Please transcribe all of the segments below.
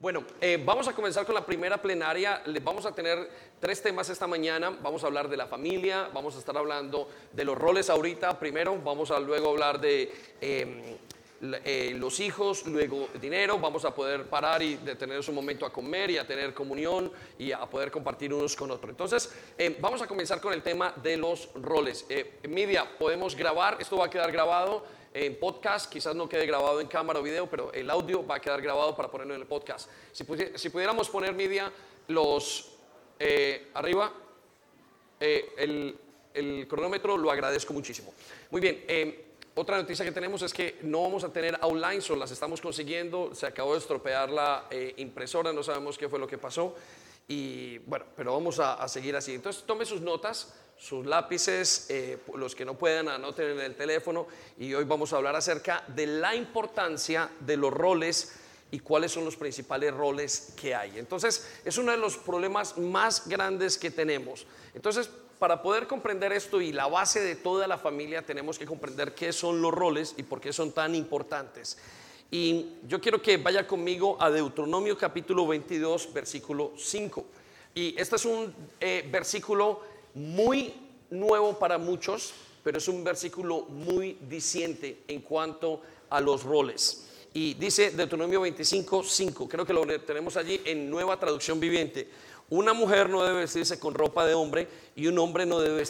Bueno, eh, vamos a comenzar con la primera plenaria. Vamos a tener tres temas esta mañana. Vamos a hablar de la familia, vamos a estar hablando de los roles ahorita primero, vamos a luego hablar de em, eh, los hijos, luego dinero. Vamos a poder parar y detener un momento a comer y a tener comunión y a poder compartir unos con otros. Entonces, em, vamos a comenzar con el tema de los roles. Eh, media, podemos grabar, esto va a quedar grabado en podcast, quizás no quede grabado en cámara o video, pero el audio va a quedar grabado para ponerlo en el podcast. Si, pudiéramos poner media los eh, arriba, eh, el, cronómetro, lo agradezco muchísimo. Muy bien, eh, otra noticia que tenemos es que no vamos a tener online, solo las estamos consiguiendo, se acabó de estropear la impresora, no sabemos qué fue lo que pasó. Y bueno, pero vamos a, a seguir así. Entonces tome sus notas sus lápices, eh, los que no puedan anoten en el teléfono y hoy vamos a hablar acerca de la importancia de los roles y cuáles son los principales roles que hay. Entonces, es uno de los problemas más grandes que tenemos. Entonces, para poder comprender esto y la base de toda la familia, tenemos que comprender qué son los roles y por qué son tan importantes. Y yo quiero que vaya conmigo a Deuteronomio capítulo 22, versículo 5. Y este es un eh, versículo muy nuevo para muchos, pero es un versículo muy diciente en cuanto a los roles. Y dice Deuteronomio 25, 5, creo que lo tenemos allí en nueva traducción viviente. Una mujer no debe vestirse con ropa de hombre y un hombre no debe,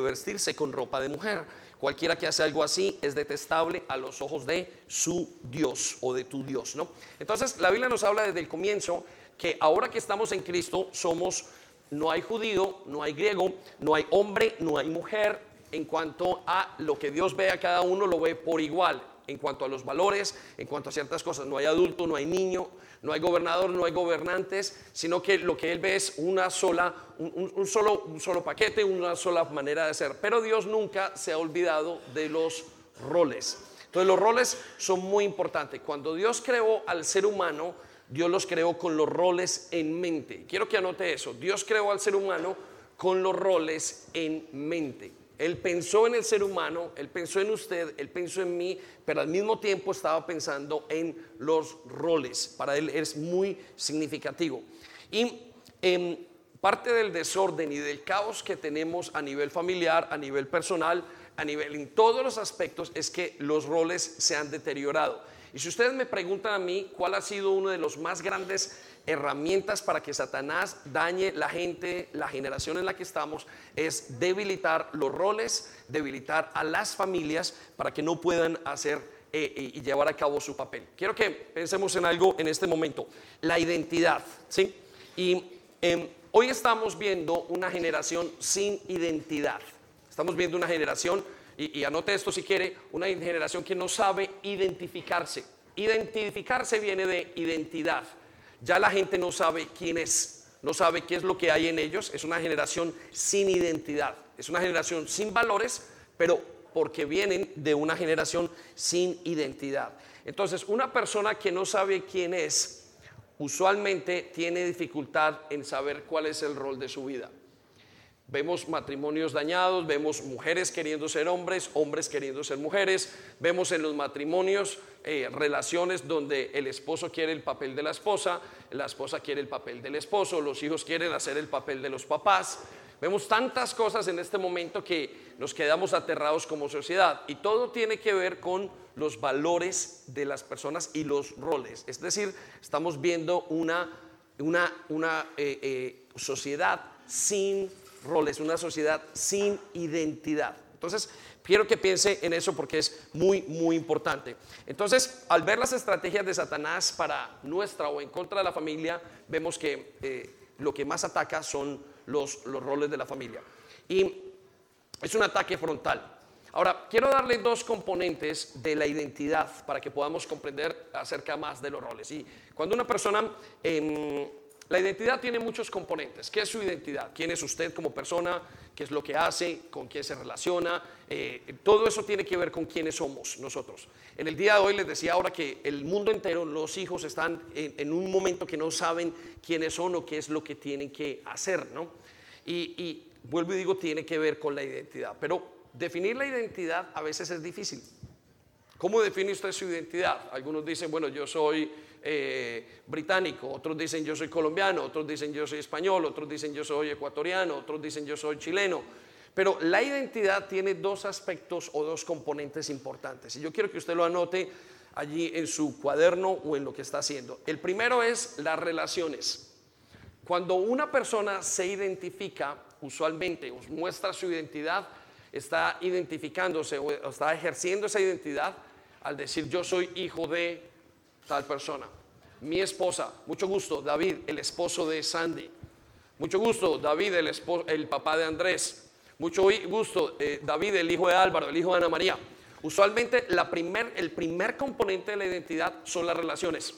vestirse con ropa de mujer. Cualquiera que hace algo así es detestable a los ojos de su Dios o de tu Dios, ¿no? Entonces, la Biblia nos habla desde el comienzo que ahora que estamos en Cristo somos no hay judío, no hay griego, no hay hombre, no hay mujer. En cuanto a lo que Dios ve a cada uno, lo ve por igual. En cuanto a los valores, en cuanto a ciertas cosas, no hay adulto, no hay niño, no hay gobernador, no hay gobernantes, sino que lo que Él ve es una sola, un, solo, un solo paquete, una sola manera de ser. Pero Dios nunca se ha olvidado de los roles. Entonces los roles son muy importantes. Cuando Dios creó al ser humano, Dios los creó con los roles en mente. Quiero que anote eso. Dios creó al ser humano con los roles en mente. Él pensó en el ser humano, él pensó en usted, él pensó en mí, pero al mismo tiempo estaba pensando en los roles. Para él es muy significativo. Y em, parte del desorden y del caos que tenemos a nivel familiar, a nivel personal, a nivel en todos los aspectos, es que los roles se han deteriorado. Y si ustedes me preguntan a mí cuál ha sido una de las más grandes herramientas para que Satanás dañe la gente, la generación en la que estamos, es debilitar los roles, debilitar a las familias para que no puedan hacer eh, eh, y llevar a cabo su papel. Quiero que pensemos en algo en este momento, la identidad, ¿sí? Y em, hoy estamos viendo una generación sin identidad. Estamos viendo una generación y, anote esto si quiere, una generación que no sabe identificarse. Identificarse viene de identidad. Ya la gente no sabe quién es, no sabe qué es lo que hay en ellos. Es una generación sin identidad. Es una generación sin valores, pero porque vienen de una generación sin identidad. Entonces, una persona que no sabe quién es, usualmente tiene dificultad en saber cuál es el rol de su vida. Vemos matrimonios dañados, vemos mujeres queriendo ser hombres, hombres queriendo ser mujeres, vemos en los matrimonios eh, relaciones donde el esposo quiere el papel de la esposa, la esposa quiere el papel del esposo, los hijos quieren hacer el papel de los papás. Vemos tantas cosas en este momento que nos quedamos aterrados como sociedad y todo tiene que ver con los valores de las personas y los roles. Es decir, estamos viendo una, una, una eh, eh, sociedad sin roles, una sociedad sin identidad. Entonces, quiero que piense en eso porque es muy, muy importante. Entonces, al ver las estrategias de Satanás para nuestra o en contra de la familia, vemos que eh, lo que más ataca son los, los roles de la familia. Y es un ataque frontal. Ahora, quiero darle dos componentes de la identidad para que podamos comprender acerca más de los roles. Y cuando una persona... Em, la identidad tiene muchos componentes. ¿Qué es su identidad? ¿Quién es usted como persona? ¿Qué es lo que hace? ¿Con quién se relaciona? Eh, todo eso tiene que ver con quiénes somos nosotros. En el día de hoy les decía ahora que el mundo entero, los hijos están en, un momento que no saben quiénes son o qué es lo que tienen que hacer, ¿no? Y, y vuelvo y digo, tiene que ver con la identidad. Pero definir la identidad a veces es difícil. ¿Cómo define usted su identidad? Algunos dicen, bueno, yo soy eh, británico, otros dicen yo soy colombiano, otros dicen yo soy español, otros dicen yo soy ecuatoriano, otros dicen yo soy chileno. Pero la identidad tiene dos aspectos o dos componentes importantes. Y yo quiero que usted lo anote allí en su cuaderno o en lo que está haciendo. El primero es las relaciones. Cuando una persona se identifica, usualmente muestra su identidad, está identificándose o está ejerciendo esa identidad al decir yo soy hijo de tal persona. Mi esposa, mucho gusto, David, el esposo de Sandy. Mucho gusto, David, el, el papá de Andrés. Mucho gusto, eh, David, el hijo de Álvaro, el hijo de Ana María. Usualmente la primer, el primer componente de la identidad son las relaciones,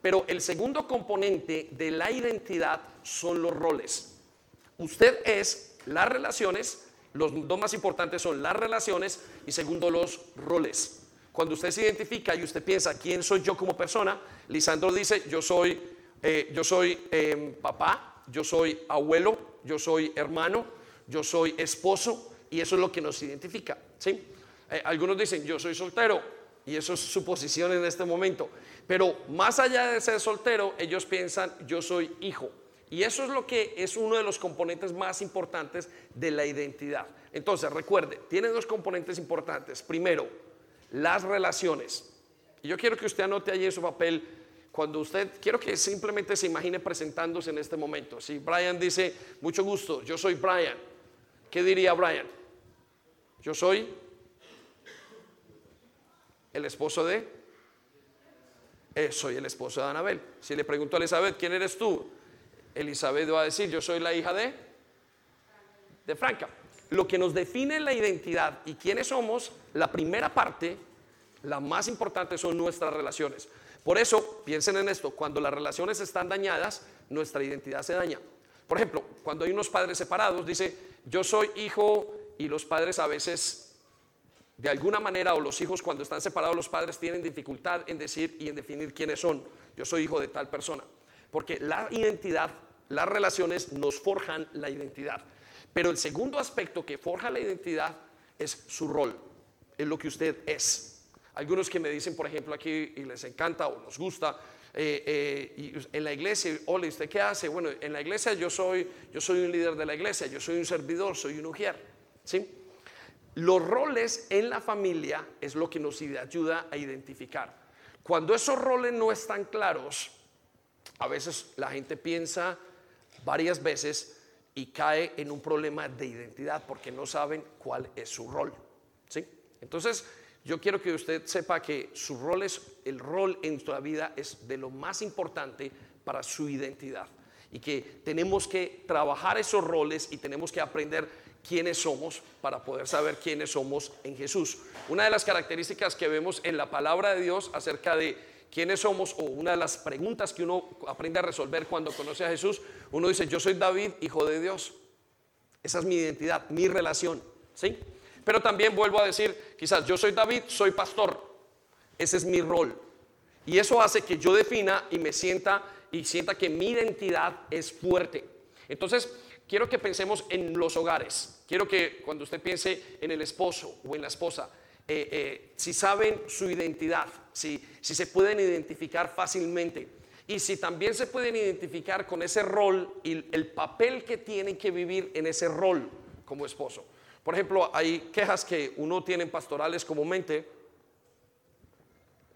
pero el segundo componente de la identidad son los roles. Usted es las relaciones, los dos más importantes son las relaciones y segundo los roles. Cuando usted se identifica y usted piensa quién soy yo como persona, Lisandro dice yo soy, eh, yo soy em, papá, yo soy abuelo, yo soy hermano, yo soy esposo y eso es lo que nos identifica. ¿sí? Eh, algunos dicen, yo soy soltero y eso es su posición en este momento. Pero más allá de ser soltero, ellos piensan, yo soy hijo. Y eso es lo que es uno de los componentes más importantes de la identidad. Entonces, recuerde, tiene dos componentes importantes. Primero, las relaciones. Y yo quiero que usted anote allí en su papel cuando usted, quiero que simplemente se imagine presentándose en este momento. Si Brian dice, mucho gusto, yo soy Brian. ¿Qué diría Brian? Yo soy el esposo de... Eh, soy el esposo de Anabel. Si le pregunto a Elizabeth, ¿quién eres tú? Elizabeth va a decir, yo soy la hija de... De Franca. Lo que nos define la identidad y quiénes somos, la primera parte, la más importante son nuestras relaciones. Por eso, piensen en esto, cuando las relaciones están dañadas, nuestra identidad se daña. Por ejemplo, cuando hay unos padres separados, dice, yo soy hijo y los padres a veces, de alguna manera, o los hijos cuando están separados, los padres tienen dificultad en decir y en definir quiénes son. Yo soy hijo de tal persona. Porque la identidad, las relaciones nos forjan la identidad. Pero el segundo aspecto que forja la identidad es su rol, es lo que usted es. Algunos que me dicen, por ejemplo, aquí y les encanta o nos gusta eh, eh, en la iglesia, ole, ¿usted qué hace? Bueno, en la iglesia yo soy, yo soy un líder de la iglesia, yo soy un servidor, soy un ujier. ¿sí? Los roles en la familia es lo que nos ayuda a identificar. Cuando esos roles no están claros, a veces la gente piensa varias veces y cae en un problema de identidad porque no saben cuál es su rol. ¿sí? Entonces, yo quiero que usted sepa que su rol es, el rol en su vida es de lo más importante para su identidad y que tenemos que trabajar esos roles y tenemos que aprender quiénes somos para poder saber quiénes somos en Jesús. Una de las características que vemos en la palabra de Dios acerca de quiénes somos o una de las preguntas que uno aprende a resolver cuando conoce a Jesús, uno dice, yo soy David, hijo de Dios. Esa es mi identidad, mi relación, ¿sí? Pero también vuelvo a decir, quizás yo soy David, soy pastor. Ese es mi rol. Y eso hace que yo defina y me sienta y sienta que mi identidad es fuerte. Entonces, quiero que pensemos en los hogares. Quiero que cuando usted piense en el esposo o en la esposa, eh, eh, si saben su identidad, si, si se pueden identificar fácilmente y si también se pueden identificar con ese rol y el papel que tienen que vivir en ese rol como esposo. Por ejemplo, hay quejas que uno tiene en pastorales comúnmente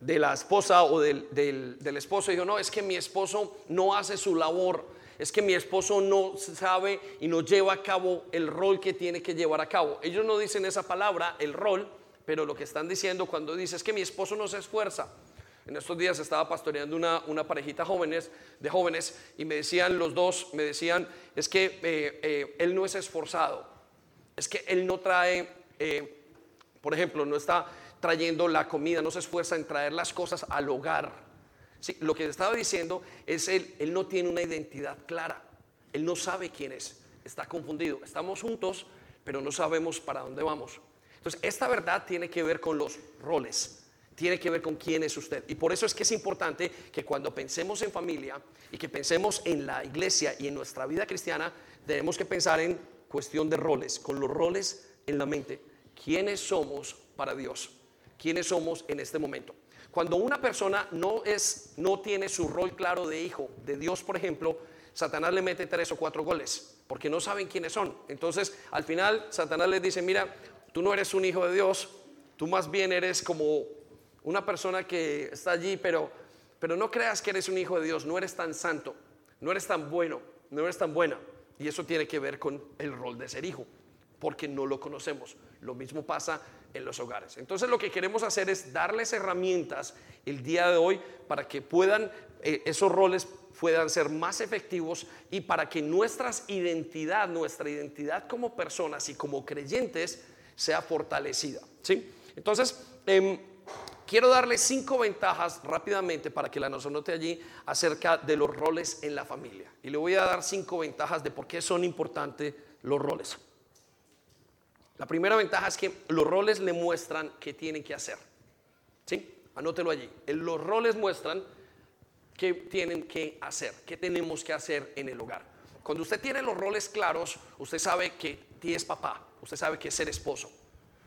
de la esposa o del, del, esposo. Y digo, no, es que mi esposo no hace su labor. Es que mi esposo no sabe y no lleva a cabo el rol que tiene que llevar a cabo. Ellos no dicen esa palabra, el rol, pero lo que están diciendo cuando dice es que mi esposo no se esfuerza. En estos días estaba pastoreando una, parejita jóvenes, de jóvenes y me decían los dos, me decían, es que eh, eh, él no es esforzado es que Él no trae, eh, por ejemplo, no está trayendo la comida, no se esfuerza en traer las cosas al hogar. Sí, lo que estaba diciendo es él, él no tiene una identidad clara, él no sabe quién es, está confundido. Estamos juntos, pero no sabemos para dónde vamos. Entonces, esta verdad tiene que ver con los roles, tiene que ver con quién es usted. Y por eso es que es importante que cuando pensemos en familia y que pensemos en la iglesia y en nuestra vida cristiana, tenemos que pensar en cuestión de roles, con los roles en la mente. ¿Quiénes somos para Dios? ¿Quiénes somos en este momento? Cuando una persona no es, no tiene su rol claro de hijo de Dios, por ejemplo, Satanás le mete tres o cuatro goles, porque no saben quiénes son. Entonces, al final, Satanás les dice, mira, tú no eres un hijo de Dios, tú más bien eres como una persona que está allí, pero, pero no creas que eres un hijo de Dios, no eres tan santo, no eres tan bueno, no eres tan buena. Y eso tiene que ver con el rol de ser hijo, porque no lo conocemos. Lo mismo pasa en los hogares. Entonces lo que queremos hacer es darles herramientas el día de hoy para que puedan, eh, esos roles puedan ser más efectivos y para que nuestra identidad, nuestra identidad como personas y como creyentes sea fortalecida. ¿sí? Entonces, em, quiero darles cinco ventajas rápidamente para que la nos anote allí acerca de los roles en la familia. Y le voy a dar cinco ventajas de por qué son importantes los roles. La primera ventaja es que los roles le muestran qué tienen que hacer. ¿Sí? Anótelo allí. Los roles muestran qué tienen que hacer, qué tenemos que hacer en el hogar. Cuando usted tiene los roles claros, usted sabe que es papá, usted sabe que es ser esposo.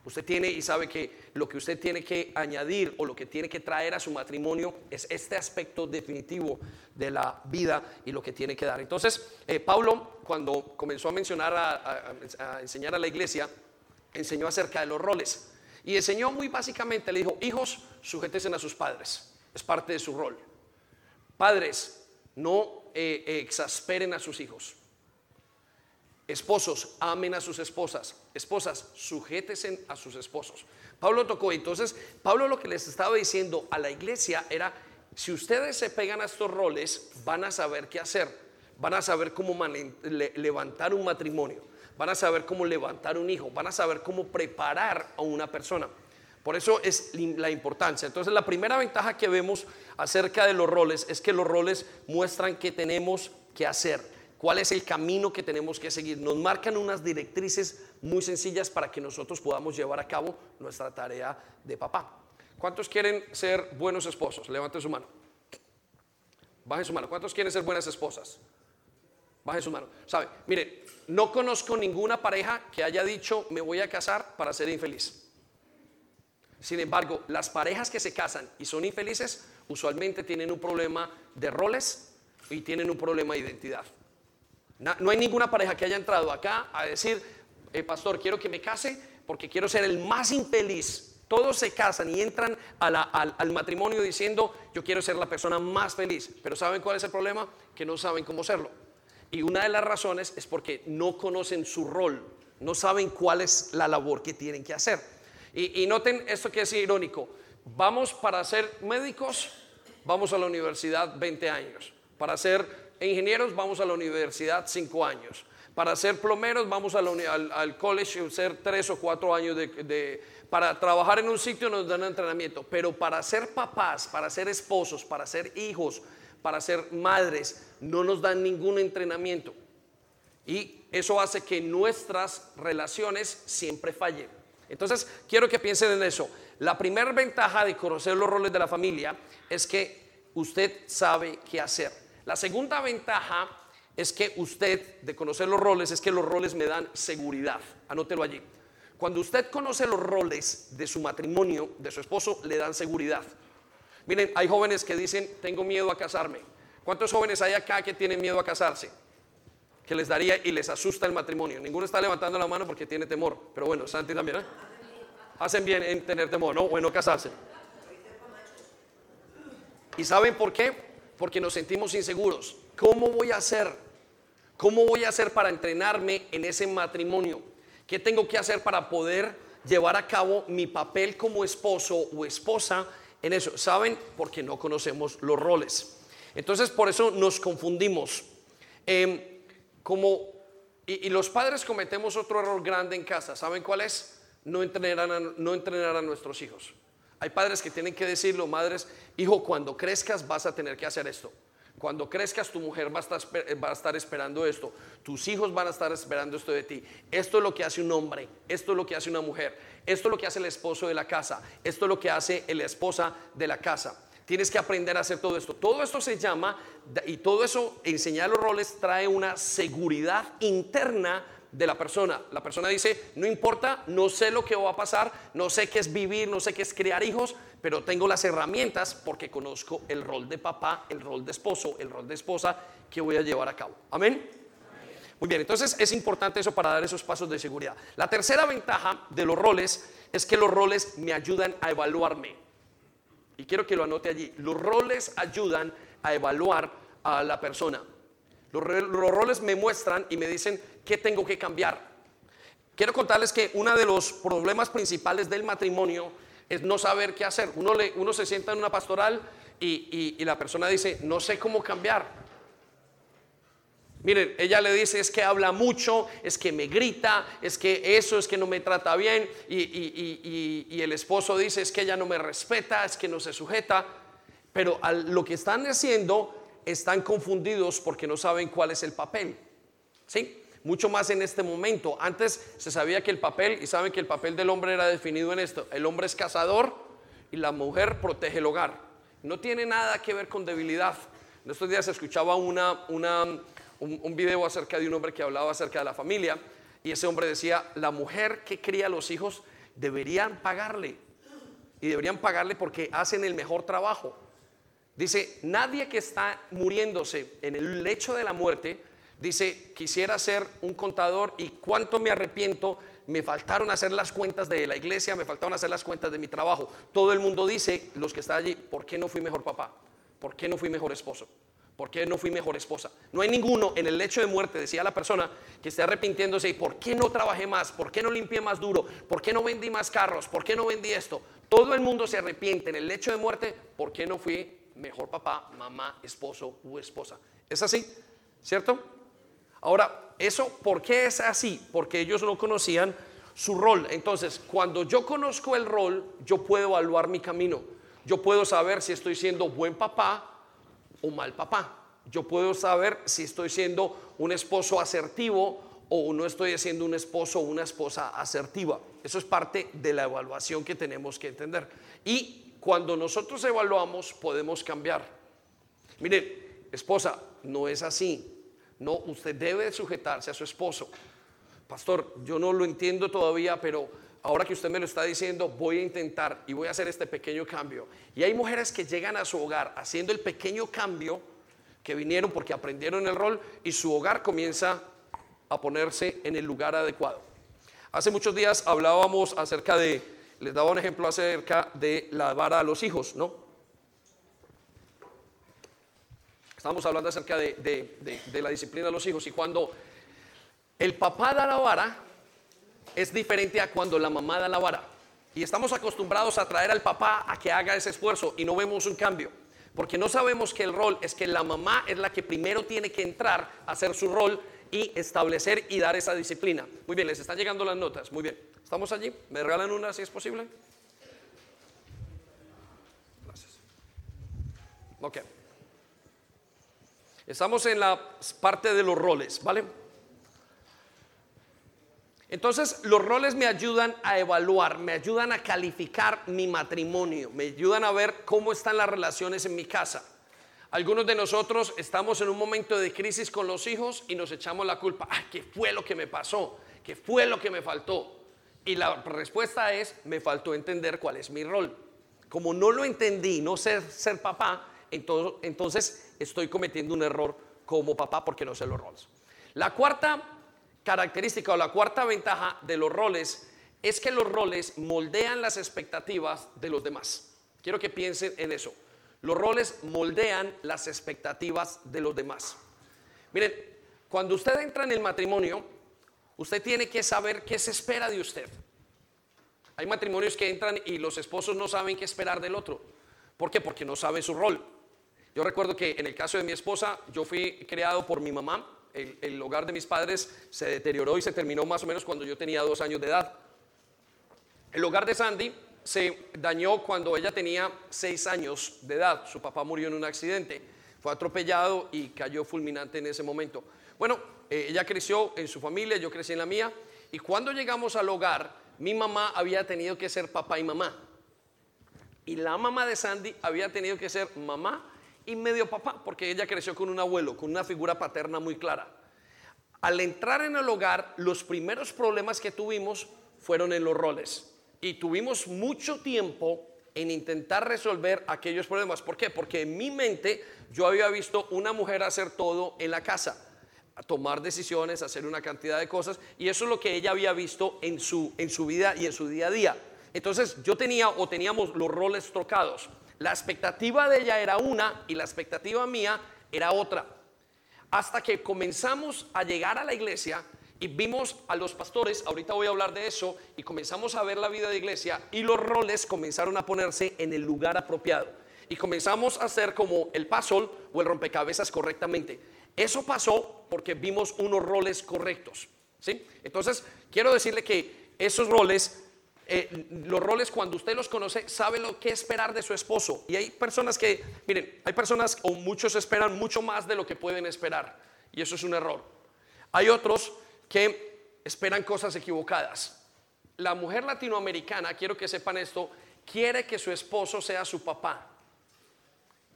Usted tiene y sabe que lo que usted tiene que añadir o lo que tiene que traer a su matrimonio es este aspecto definitivo de la vida y lo que tiene que dar. Entonces, eh, Pablo, cuando comenzó a mencionar, a enseñar a la iglesia, enseñó acerca de los roles. Y enseñó muy básicamente, le dijo, hijos, sujétense a sus padres. Es parte de su rol. Padres, no eh, exasperen a sus hijos. Esposos, amen a sus esposas. Esposas, sujétense a sus esposos. Pablo tocó. Entonces, Pablo lo que les estaba diciendo a la iglesia era, si ustedes se pegan a estos roles, van a saber qué hacer. Van a saber cómo levantar un matrimonio van a saber cómo levantar un hijo, van a saber cómo preparar a una persona. Por eso es la importancia. Entonces la primera ventaja que vemos acerca de los roles es que los roles muestran qué tenemos que hacer, cuál es el camino que tenemos que seguir. Nos marcan unas directrices muy sencillas para que nosotros podamos llevar a cabo nuestra tarea de papá. ¿Cuántos quieren ser buenos esposos? Levanten su mano. Bajen su mano. ¿Cuántos quieren ser buenas esposas? Bajen su mano. ¿Sabe? Mire, no conozco ninguna pareja que haya dicho me voy a casar para ser infeliz. Sin embargo, las parejas que se casan y son infelices usualmente tienen un problema de roles y tienen un problema de identidad. No hay ninguna pareja que haya entrado acá a decir, eh, pastor, quiero que me case porque quiero ser el más infeliz. Todos se casan y entran al matrimonio diciendo, yo quiero ser la persona más feliz. Pero ¿saben cuál es el problema? Que no saben cómo serlo. Y una de las razones es porque no conocen su rol, no saben cuál es la labor que tienen que hacer. Y, noten esto que es irónico. Vamos para ser médicos, vamos a la universidad 20 años. Para ser ingenieros, vamos a la universidad 5 años. Para ser plomeros, vamos al, al, college, ser 3 o 4 años de, para trabajar en un sitio nos dan entrenamiento, pero para ser papás, para ser esposos, para ser hijos, para ser madres, no nos dan ningún entrenamiento. Y eso hace que nuestras relaciones siempre fallen. Entonces, quiero que piensen en eso. La primera ventaja de conocer los roles de la familia es que usted sabe qué hacer. La segunda ventaja es que usted, de conocer los roles, es que los roles me dan seguridad. Anótelo allí. Cuando usted conoce los roles de su matrimonio, de su esposo, le dan seguridad. Miren, hay jóvenes que dicen, tengo miedo a casarme. ¿Cuántos jóvenes hay acá que tienen miedo a casarse? Que les daría y les asusta el matrimonio. Ninguno está levantando la mano porque tiene temor. Pero bueno, Santi también, ¿eh? Hacen bien en tener temor, ¿no? Bueno, casarse. ¿Y saben por qué? Porque nos sentimos inseguros. ¿Cómo voy a hacer? ¿Cómo voy a hacer para entrenarme en ese matrimonio? ¿Qué tengo que hacer para poder llevar a cabo mi papel como esposo o esposa en eso. ¿Saben? Porque no conocemos los roles. Entonces, por eso nos confundimos. Em, como, y, los padres cometemos otro error grande en casa. ¿Saben cuál es? No entrenar, no entrenar a nuestros hijos. Hay padres que tienen que decirlo, madres, hijo, cuando crezcas vas a tener que hacer esto. Cuando crezcas tu mujer va a, estar, esperando esto, tus hijos van a estar esperando esto de ti. Esto es lo que hace un hombre, esto es lo que hace una mujer. Esto es lo que hace el esposo de la casa. Esto es lo que hace la esposa de la casa. Tienes que aprender a hacer todo esto. Todo esto se llama, y todo eso, enseñar los roles trae una seguridad interna de la persona. La persona dice, no importa, no sé lo que va a pasar, no sé qué es vivir, no sé qué es criar hijos, pero tengo las herramientas porque conozco el rol de papá, el rol de esposo, el rol de esposa que voy a llevar a cabo. Amén. Muy bien, entonces es importante eso para dar esos pasos de seguridad. La tercera ventaja de los roles es que los roles me ayudan a evaluarme. Y quiero que lo anote allí. Los roles ayudan a evaluar a la persona. Los, roles me muestran y me dicen qué tengo que cambiar. Quiero contarles que uno de los problemas principales del matrimonio es no saber qué hacer. Uno, le, uno se sienta en una pastoral y la persona dice, no sé cómo cambiar. Miren, ella le dice, es que habla mucho, es que me grita, es que eso, es que no me trata bien. Y, el esposo dice, es que ella no me respeta, es que no se sujeta. Pero lo que están haciendo, están confundidos porque no saben cuál es el papel. ¿Sí? Mucho más en este momento. Antes se sabía que el papel, y saben que el papel del hombre era definido en esto. El hombre es cazador y la mujer protege el hogar. No tiene nada que ver con debilidad. En estos días escuchaba una, una un, video acerca de un hombre que hablaba acerca de la familia y ese hombre decía, la mujer que cría a los hijos deberían pagarle y deberían pagarle porque hacen el mejor trabajo. Dice, nadie que está muriéndose en el lecho de la muerte, dice, quisiera ser un contador y cuánto me arrepiento, me faltaron hacer las cuentas de la iglesia, me faltaron hacer las cuentas de mi trabajo. Todo el mundo dice, los que están allí, ¿por qué no fui mejor papá? ¿Por qué no fui mejor esposo? ¿Por qué no fui mejor esposa? No hay ninguno en el lecho de muerte, decía la persona, que esté arrepintiéndose. ¿Y por qué no trabajé más? ¿Por qué no limpié más duro? ¿Por qué no vendí más carros? ¿Por qué no vendí esto? Todo el mundo se arrepiente en el lecho de muerte. ¿Por qué no fui mejor papá, mamá, esposo u esposa? ¿Es así? ¿Cierto? Ahora, ¿eso por qué es así? Porque ellos no conocían su rol. Entonces, cuando yo conozco el rol, yo puedo evaluar mi camino. Yo puedo saber si estoy siendo buen papá o mal papá. Yo puedo saber si estoy siendo un esposo asertivo o no estoy siendo un esposo o una esposa asertiva. Eso es parte de la evaluación que tenemos que entender. Y cuando nosotros evaluamos podemos cambiar. Mire, esposa, no es así. No, usted debe sujetarse a su esposo. Pastor, yo no lo entiendo todavía, pero ahora que usted me lo está diciendo, voy a intentar y voy a hacer este pequeño cambio. Y hay mujeres que llegan a su hogar haciendo el pequeño cambio que vinieron porque aprendieron el rol y su hogar comienza a ponerse en el lugar adecuado. Hace muchos días hablábamos acerca de, les daba un ejemplo acerca de la vara a los hijos, ¿no? Estábamos hablando acerca de, de la disciplina de los hijos y cuando el papá da la vara, es diferente a cuando la mamá da la vara. Y estamos acostumbrados a traer al papá a que haga ese esfuerzo y no vemos un cambio. Porque no sabemos que el rol es que la mamá es la que primero tiene que entrar a hacer su rol y establecer y dar esa disciplina. Muy bien, les están llegando las notas. Muy bien. ¿Estamos allí? ¿Me regalan una si es posible? Gracias. Ok. Estamos en la parte de los roles, ¿vale? Entonces, los roles me ayudan a evaluar, me ayudan a calificar mi matrimonio, me ayudan a ver cómo están las relaciones en mi casa. Algunos de nosotros estamos en un momento de crisis con los hijos y nos echamos la culpa. ¿qué fue lo que me pasó? ¿Qué fue lo que me faltó? Y la respuesta es, me faltó entender cuál es mi rol. Como no lo entendí, no sé ser papá, entonces estoy cometiendo un error como papá porque no sé los roles. La cuarta característica o la cuarta ventaja de los roles es que los roles moldean las expectativas de los demás. Quiero que piensen en eso. Los roles moldean las expectativas de los demás. Miren, cuando usted entra en el matrimonio, usted tiene que saber qué se espera de usted. Hay matrimonios que entran y los esposos no saben qué esperar del otro. ¿Por qué? Porque no sabe su rol. Yo recuerdo que en el caso de mi esposa, yo fui creado por mi mamá el, hogar de mis padres se deterioró y se terminó más o menos cuando yo tenía dos años de edad. El hogar de Sandy se dañó cuando ella tenía seis años de edad. Su papá murió en un accidente, fue atropellado y cayó fulminante en ese momento. Bueno, eh, ella creció en su familia, yo crecí en la mía, y cuando llegamos al hogar, mi mamá había tenido que ser papá y mamá. Y la mamá de Sandy había tenido que ser mamá y medio papá, porque ella creció con un abuelo, con una figura paterna muy clara. Al entrar en el hogar, los primeros problemas que tuvimos fueron en los roles. Y tuvimos mucho tiempo en intentar resolver aquellos problemas. ¿Por qué? Porque en mi mente yo había visto una mujer hacer todo en la casa, tomar decisiones, hacer una cantidad de cosas, y eso es lo que ella había visto en su, en su vida y en su día a día. Entonces yo tenía o teníamos los roles trocados. La expectativa de ella era una y la expectativa mía era otra. Hasta que comenzamos a llegar a la iglesia y vimos a los pastores, ahorita voy a hablar de eso, y comenzamos a ver la vida de iglesia y los roles comenzaron a ponerse en el lugar apropiado. Y comenzamos a hacer como el puzzle o el rompecabezas correctamente. Eso pasó porque vimos unos roles correctos. ¿sí? Entonces, quiero decirle que esos roles eh, los roles cuando usted los conoce, sabe lo que esperar de su esposo. Y hay personas que, miren, hay personas o muchos esperan mucho más de lo que pueden esperar. Y eso es un error. Hay otros que esperan cosas equivocadas. La mujer latinoamericana, quiero que sepan esto, quiere que su esposo sea su papá.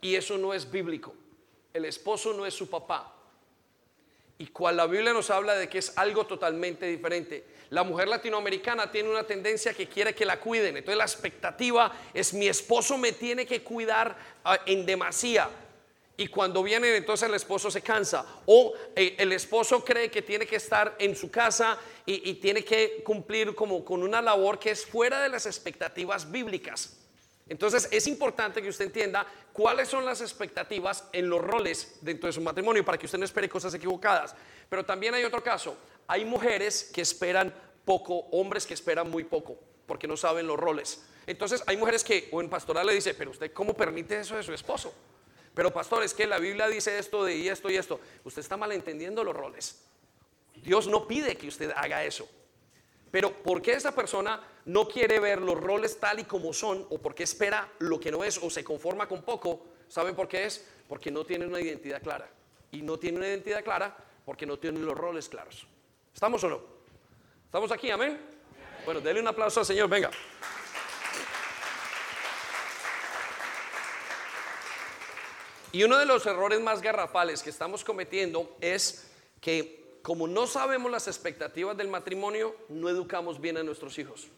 Y eso no es bíblico. El esposo no es su papá. Y cual la Biblia nos habla de que es algo totalmente diferente. La mujer latinoamericana tiene una tendencia que quiere que la cuiden. Entonces la expectativa es mi esposo me tiene que cuidar ah, en demasía. Y cuando vienen entonces el esposo se cansa. O eh, el esposo cree que tiene que estar en su casa y, y tiene que cumplir como con una labor que es fuera de las expectativas bíblicas. Entonces es importante que usted entienda cuáles son las expectativas en los roles dentro de su matrimonio para que usted no espere cosas equivocadas. Pero también hay otro caso hay mujeres que esperan poco, hombres que esperan muy poco, porque no saben los roles. Entonces hay mujeres que, o en pastoral le dice, pero usted cómo permite eso de su esposo? Pero pastor, es que la Biblia dice esto de y esto y esto. Usted está malentendiendo los roles. Dios no pide que usted haga eso. Pero ¿por qué esa persona no quiere ver los roles tal y como son o porque espera lo que no es o se conforma con poco? ¿Saben por qué es? Porque no tiene una identidad clara. Y no tiene una identidad clara porque no tiene los roles claros. ¿Estamos o no? ¿Estamos aquí? Amén. Bueno, denle un aplauso al Señor, venga. Y uno de los errores más garrafales que estamos cometiendo es que como no sabemos las expectativas del matrimonio, no educamos bien a nuestros hijos.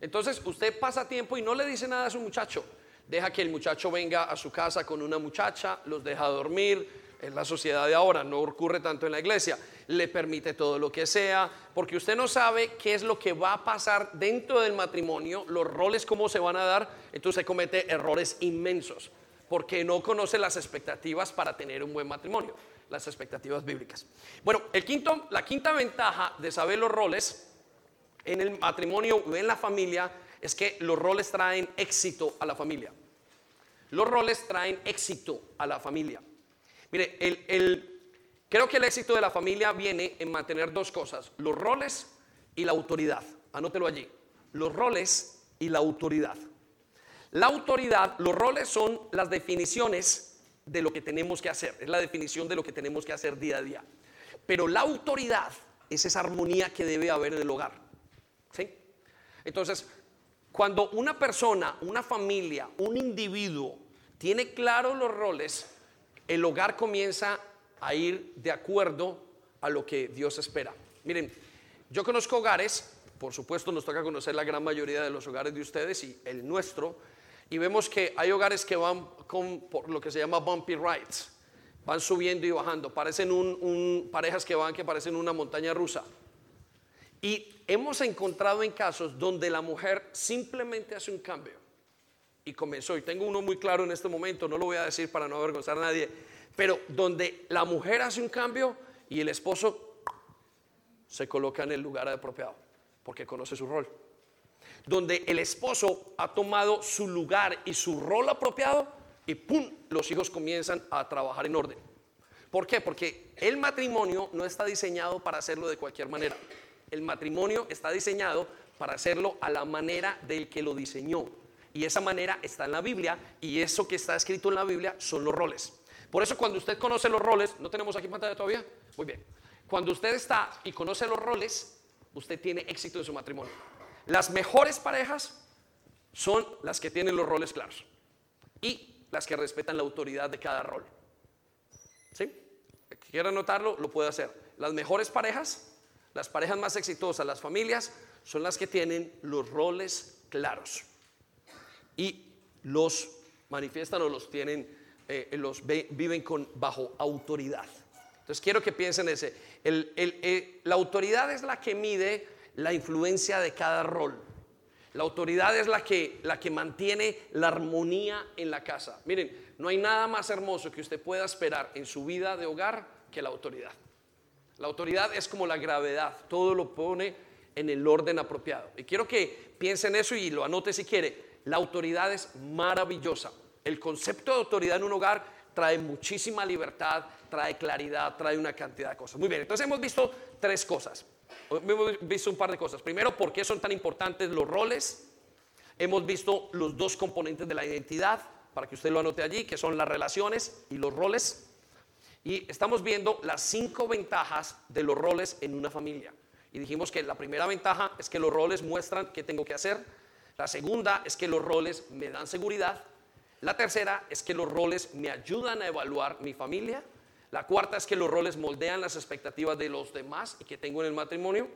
Entonces usted pasa tiempo y no le dice nada a su muchacho. Deja que el muchacho venga a su casa con una muchacha, los deja dormir, en la sociedad de ahora, no ocurre tanto en la iglesia, le permite todo lo que sea, porque usted no sabe qué es lo que va a pasar dentro del matrimonio, los roles cómo se van a dar, entonces comete errores inmensos, porque no conoce las expectativas para tener un buen matrimonio, las expectativas bíblicas. Bueno, el quinto, la quinta ventaja de saber los roles en el matrimonio o en la familia es que los roles traen éxito a la familia. Los roles traen éxito a la familia. Mire, el, creo que el éxito de la familia viene en mantener dos cosas, los roles y la autoridad. Anótelo allí. Los roles y la autoridad. La autoridad, los roles son las definiciones de lo que tenemos que hacer, es la definición de lo que tenemos que hacer día a día. Pero la autoridad es esa armonía que debe haber en el hogar. ¿sí? Entonces, cuando una persona, una familia, un individuo tiene claros los roles, el hogar comienza a ir de acuerdo a lo que Dios espera. Miren, yo conozco hogares, por supuesto nos toca conocer la gran mayoría de los hogares de ustedes y el nuestro, y vemos que hay hogares que van con por lo que se llama bumpy rides, van subiendo y bajando, parecen parejas que van que parecen una montaña rusa. Y hemos encontrado en casos donde la mujer simplemente hace un cambio y comenzó, y tengo uno muy claro en este momento, no lo voy a decir para no avergonzar a nadie, pero donde la mujer hace un cambio y el esposo se coloca en el lugar apropiado, porque conoce su rol. Donde el esposo ha tomado su lugar y su rol apropiado y ¡pum! Los hijos comienzan a trabajar en orden. ¿Por qué? Porque el matrimonio no está diseñado para hacerlo de cualquier manera. El matrimonio está diseñado para hacerlo a la manera del que lo diseñó. Y esa manera está en la Biblia y eso que está escrito en la Biblia son los roles. Por eso cuando usted conoce los roles, ¿no tenemos aquí pantalla todavía? Muy bien. Cuando usted está y conoce los roles, usted tiene éxito en su matrimonio. Las mejores parejas son las que tienen los roles claros y las que respetan la autoridad de cada rol. ¿Sí? quiera notarlo, lo puede hacer. las mejores parejas, las parejas más exitosas, las familias, son las que tienen los roles claros. Y los manifiestan o los tienen, eh, los viven con, bajo autoridad. Entonces quiero que piensen ese. Eh, la autoridad es la que mide la influencia de cada rol. La autoridad es la que, la que mantiene la armonía en la casa. Miren, no hay nada más hermoso que usted pueda esperar en su vida de hogar que la autoridad. La autoridad es como la gravedad, todo lo pone en el orden apropiado. Y quiero que piensen eso y lo anote si quiere. La autoridad es maravillosa. El concepto de autoridad en un hogar trae muchísima libertad, trae claridad, trae una cantidad de cosas. Muy bien, entonces hemos visto tres cosas. Hemos visto un par de cosas. Primero, ¿por qué son tan importantes los roles? Hemos visto los dos componentes de la identidad, para que usted lo anote allí, que son las relaciones y los roles. Y estamos viendo las cinco ventajas de los roles en una familia. Y dijimos que la primera ventaja es que los roles muestran qué tengo que hacer. La segunda es que los roles me dan seguridad. La tercera es que los roles me ayudan a evaluar mi familia. La cuarta es que los roles moldean las expectativas de los demás y que tengo en el matrimonio.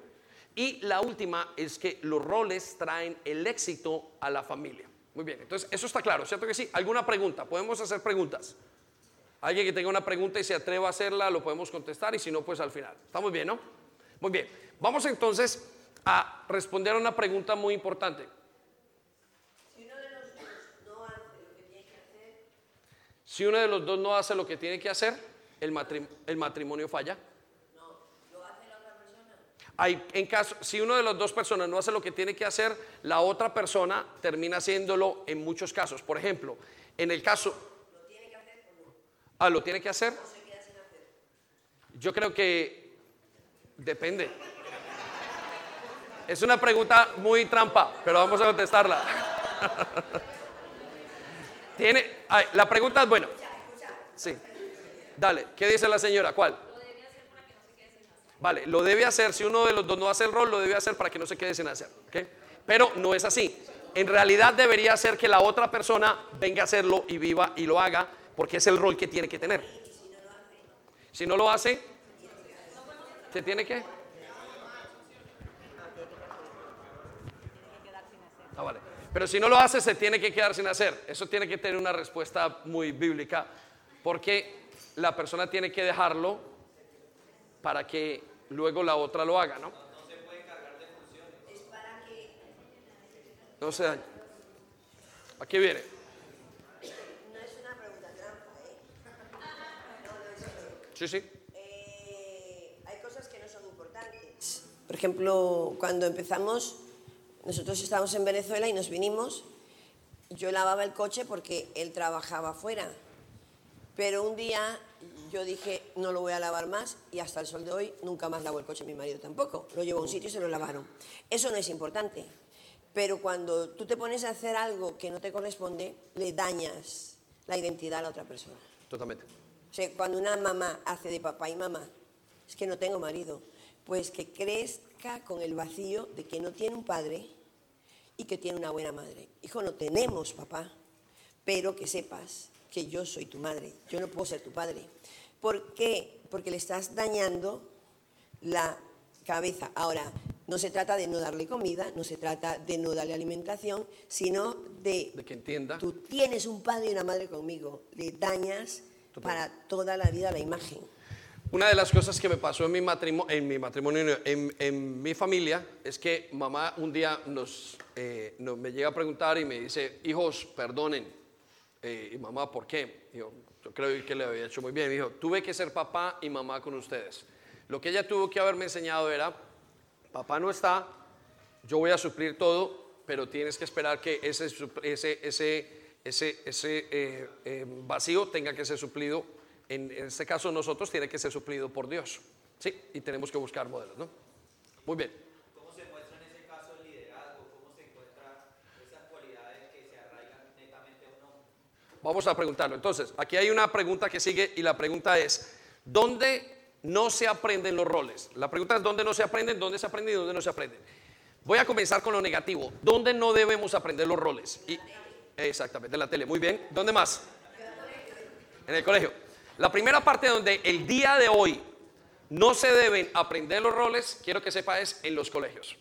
Y la última es que los roles traen el éxito a la familia. Muy bien, entonces eso está claro, ¿cierto que sí? ¿Alguna pregunta? Podemos hacer preguntas. Alguien que tenga una pregunta y se atreva a hacerla, lo podemos contestar y si no, pues al final. ¿Estamos bien, no? Muy bien. Vamos entonces a responder a una pregunta muy importante. Si uno de los dos no hace lo que tiene que hacer, el, matrimonio, falla. No, lo hace la otra persona. Hay, en caso, si uno de las dos personas no hace lo que tiene que hacer, la otra persona termina haciéndolo en muchos casos. Por ejemplo, en el caso... ¿Lo tiene que hacer o no? Ah, ¿lo tiene que hacer? ¿O se queda sin hacer? Yo creo que depende. Es una pregunta muy trampa, pero vamos a contestarla. Tiene, la pregunta es, bueno, sí, dale, ¿qué dice la señora? ¿Cuál? Vale, lo debe hacer, si uno de los dos no hace el rol, lo debe hacer para que no se quede sin hacer, Pero no es así. En realidad debería ser que la otra persona venga a hacerlo y viva y lo haga, porque es el rol que tiene que tener. Si no lo hace, ¿se tiene que? Ah, vale. Pero si no lo hace, se tiene que quedar sin hacer. Eso tiene que tener una respuesta muy bíblica, porque la persona tiene que dejarlo para que luego la otra lo haga, ¿no? No se puede de funciones. No se dañe. Aquí viene. No es una pregunta trampa, ¿eh? Sí, sí. Hay cosas que no son importantes. Por ejemplo, cuando empezamos nosotros estábamos en Venezuela y nos vinimos. Yo lavaba el coche porque él trabajaba fuera. Pero un día yo dije, no lo voy a lavar más y hasta el sol de hoy nunca más lavo el coche, mi marido tampoco. Lo llevó a un sitio y se lo lavaron. Eso no es importante. Pero cuando tú te pones a hacer algo que no te corresponde, le dañas la identidad a la otra persona. Totalmente. O sea, cuando una mamá hace de papá y mamá, es que no tengo marido, pues que crezca con el vacío de que no tiene un padre y que tiene una buena madre. Hijo, no tenemos papá, pero que sepas que yo soy tu madre, yo no puedo ser tu padre. ¿Por qué? Porque le estás dañando la cabeza. Ahora, no se trata de no darle comida, no se trata de no darle alimentación, sino de, de que entienda. Tú tienes un padre y una madre conmigo, le dañas para toda la vida la imagen. Una de las cosas que me pasó en mi matrimonio, en mi, matrimonio, en, mi familia, es que mamá un día nos, eh, me llega a preguntar y me dice, hijos, perdonen. Eh, y mamá, ¿por qué? yo, creo que le había hecho muy bien. Me dijo, tuve que ser papá y mamá con ustedes. Lo que ella tuvo que haberme enseñado era, papá no está, yo voy a suplir todo, pero tienes que esperar que ese, ese, ese, ese, ese eh, vacío tenga que ser suplido en, este caso nosotros, tiene que ser suplido por Dios. ¿sí? Y tenemos que buscar modelos. ¿no? Muy bien. ¿Cómo se muestra en ese caso el liderazgo? ¿Cómo se encuentran esas cualidades que se arraigan netamente a un hombre? Vamos a preguntarlo. Entonces, aquí hay una pregunta que sigue y la pregunta es, ¿dónde no se aprenden los roles? La pregunta es, ¿dónde no se aprenden? ¿Dónde se aprenden y dónde no se aprenden? Voy a comenzar con lo negativo. ¿Dónde no debemos aprender los roles? Y, exactamente, en la tele. Muy bien. ¿Dónde más? En el colegio. La primera parte donde el día de hoy no se deben aprender los roles, quiero que sepa, es en los colegios.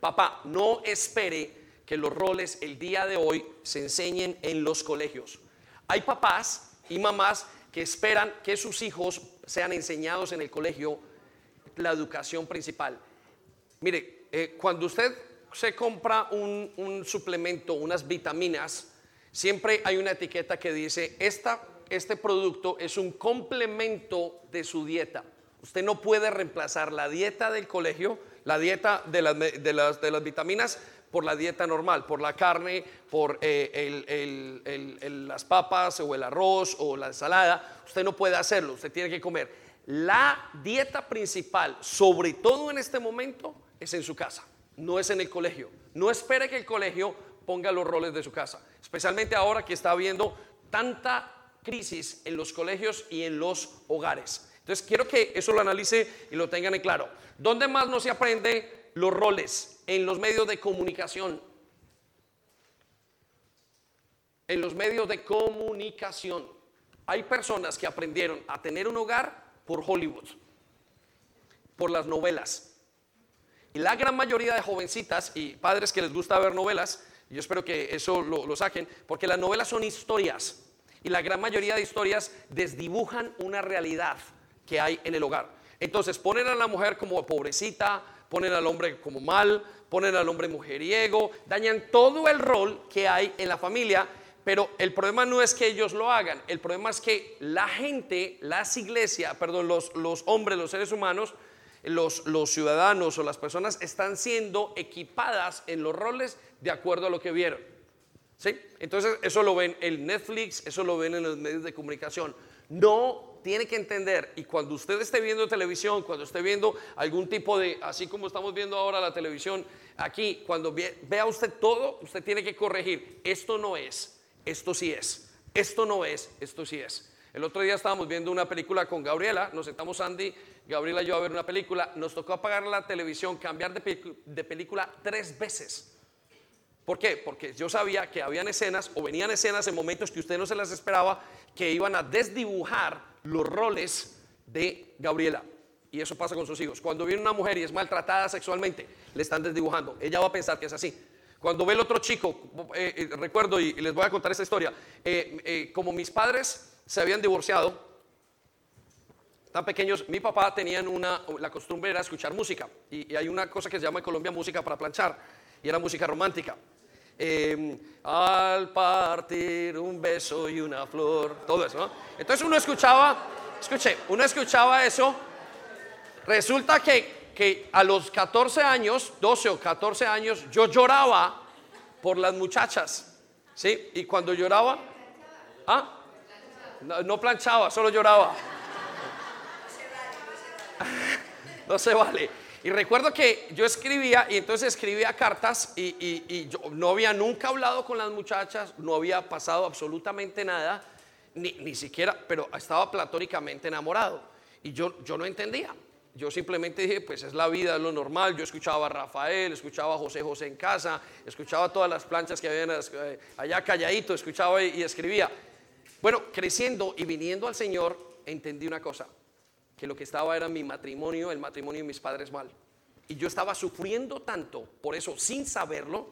Papá, no espere que los roles el día de hoy se enseñen en los colegios. Hay papás y mamás que esperan que sus hijos sean enseñados en el colegio la educación principal. Mire, eh, cuando usted se compra un, un suplemento, unas vitaminas, siempre hay una etiqueta que dice, esta, este producto es un complemento de su dieta. Usted no puede reemplazar la dieta del colegio, la dieta de las, vitaminas, por la dieta normal, por la carne, por eh, las papas o el arroz o la ensalada. Usted no puede hacerlo, usted tiene que comer. La dieta principal, sobre todo en este momento, es en su casa, no es en el colegio. No espere que el colegio ponga los roles de su casa, especialmente ahora que está habiendo tanta crisis en los colegios y en los hogares. Entonces quiero que eso lo analice y lo tengan en claro. ¿Dónde más no se aprende los roles? En los medios de comunicación. En los medios de comunicación. Hay personas que aprendieron a tener un hogar por Hollywood, por las novelas. Y la gran mayoría de jovencitas y padres que les gusta ver novelas, yo espero que eso lo, lo saquen, porque las novelas son historias. Y la gran mayoría de historias desdibujan una realidad que hay en el hogar. Entonces ponen a la mujer como pobrecita, ponen al hombre como mal, ponen al hombre mujeriego, dañan todo el rol que hay en la familia. Pero el problema no es que ellos lo hagan, el problema es que la gente, las iglesias, perdón, los, hombres, los seres humanos, los, los ciudadanos o las personas están siendo equipadas en los roles de acuerdo a lo que vieron. ¿Sí? Entonces, eso lo ven en Netflix, eso lo ven en los medios de comunicación. No tiene que entender, y cuando usted esté viendo televisión, cuando esté viendo algún tipo de, así como estamos viendo ahora la televisión, aquí, cuando ve- vea usted todo, usted tiene que corregir. Esto no es, esto sí es. Esto no es, esto sí es. El otro día estábamos viendo una película con Gabriela, nos sentamos Andy, Gabriela y yo a ver una película, nos tocó apagar la televisión, cambiar de, de película tres veces. ¿Por qué? Porque yo sabía que habían escenas o venían escenas en momentos que usted no se las esperaba que iban a desdibujar los roles de Gabriela. Y eso pasa con sus hijos. Cuando viene una mujer y es maltratada sexualmente, le están desdibujando. Ella va a pensar que es así. Cuando ve el otro chico, eh, eh, recuerdo y, les voy a contar esta historia, eh, eh, como mis padres se habían divorciado, tan pequeños, mi papá tenían una, la costumbre era escuchar música. Y, y hay una cosa que se llama en Colombia música para planchar. Y era música romántica. Eh, al partir un beso y una flor, todo eso. Entonces uno escuchaba, escuche, uno escuchaba eso. Resulta que, que a los 14 años, 12 o 14 años, yo lloraba por las muchachas. ¿Sí? Y cuando lloraba, ¿ah? No, no planchaba, solo lloraba. no se vale. Y recuerdo que yo escribía y entonces escribía cartas y, yo no había nunca hablado con las muchachas, no había pasado absolutamente nada, ni, ni siquiera, pero estaba platónicamente enamorado. Y yo, yo no entendía. Yo simplemente dije, pues es la vida, es lo normal. Yo escuchaba a Rafael, escuchaba a José José en casa, escuchaba todas las planchas que habían eh, allá calladito, escuchaba y escribía. Bueno, creciendo y viniendo al Señor, entendí una cosa, que lo que estaba era mi matrimonio, el matrimonio de mis padres mal. Y yo estaba sufriendo tanto por eso, sin saberlo,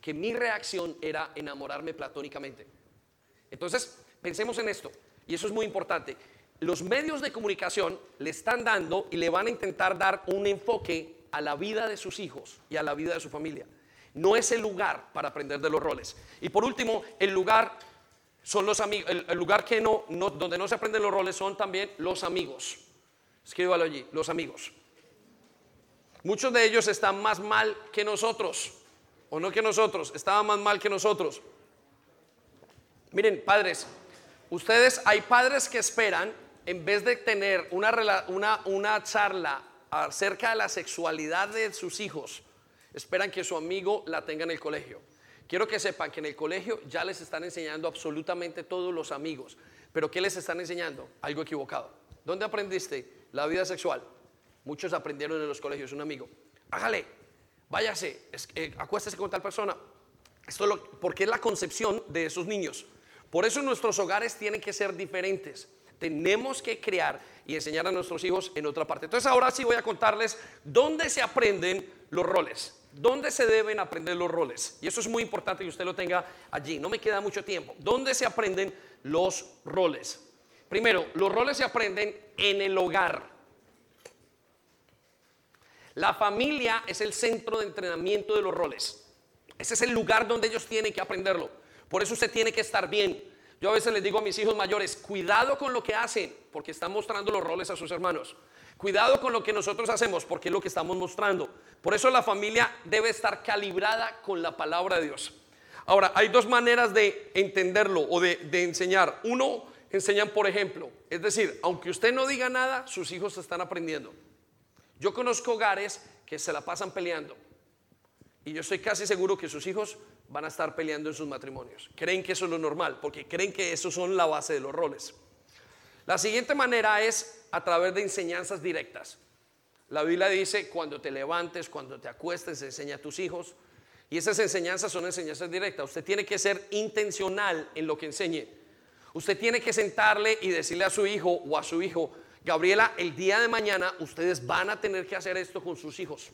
que mi reacción era enamorarme platónicamente. Entonces, pensemos en esto, y eso es muy importante. Los medios de comunicación le están dando y le van a intentar dar un enfoque a la vida de sus hijos y a la vida de su familia. No es el lugar para aprender de los roles. Y por último, el lugar son los amigos, el, el lugar que no, no- donde no se aprenden los roles son también los amigos. Escríbalo allí, los amigos. Muchos de ellos están más mal que nosotros, o no que nosotros, estaban más mal que nosotros. Miren, padres, ustedes, hay padres que esperan, en vez de tener una, una, una charla acerca de la sexualidad de sus hijos, esperan que su amigo la tenga en el colegio. Quiero que sepan que en el colegio ya les están enseñando absolutamente todos los amigos. Pero ¿qué les están enseñando? Algo equivocado. ¿Dónde aprendiste la vida sexual? Muchos aprendieron en los colegios, un amigo. Hágale, váyase, es- eh, acuéstese con tal persona. Esto es lo- porque es la concepción de esos niños. Por eso nuestros hogares tienen que ser diferentes. Tenemos que crear y enseñar a nuestros hijos en otra parte. Entonces ahora sí voy a contarles dónde se aprenden los roles. ¿Dónde se deben aprender los roles? Y eso es muy importante que usted lo tenga allí. No me queda mucho tiempo. ¿Dónde se aprenden los roles? Primero, los roles se aprenden en el hogar. La familia es el centro de entrenamiento de los roles. Ese es el lugar donde ellos tienen que aprenderlo. Por eso usted tiene que estar bien. Yo a veces les digo a mis hijos mayores, cuidado con lo que hacen, porque están mostrando los roles a sus hermanos. Cuidado con lo que nosotros hacemos, porque es lo que estamos mostrando. Por eso la familia debe estar calibrada con la palabra de Dios. Ahora, hay dos maneras de entenderlo o de, de enseñar. Uno, enseñan por ejemplo. Es decir, aunque usted no diga nada, sus hijos están aprendiendo. Yo conozco hogares que se la pasan peleando. Y yo estoy casi seguro que sus hijos van a estar peleando en sus matrimonios. Creen que eso es lo normal, porque creen que eso son la base de los roles. La siguiente manera es a través de enseñanzas directas. La Biblia dice, cuando te levantes, cuando te acuestes, enseña a tus hijos. Y esas enseñanzas son enseñanzas directas. Usted tiene que ser intencional en lo que enseñe. Usted tiene que sentarle y decirle a su hijo o a su hijo, Gabriela, el día de mañana ustedes van a tener que hacer esto con sus hijos,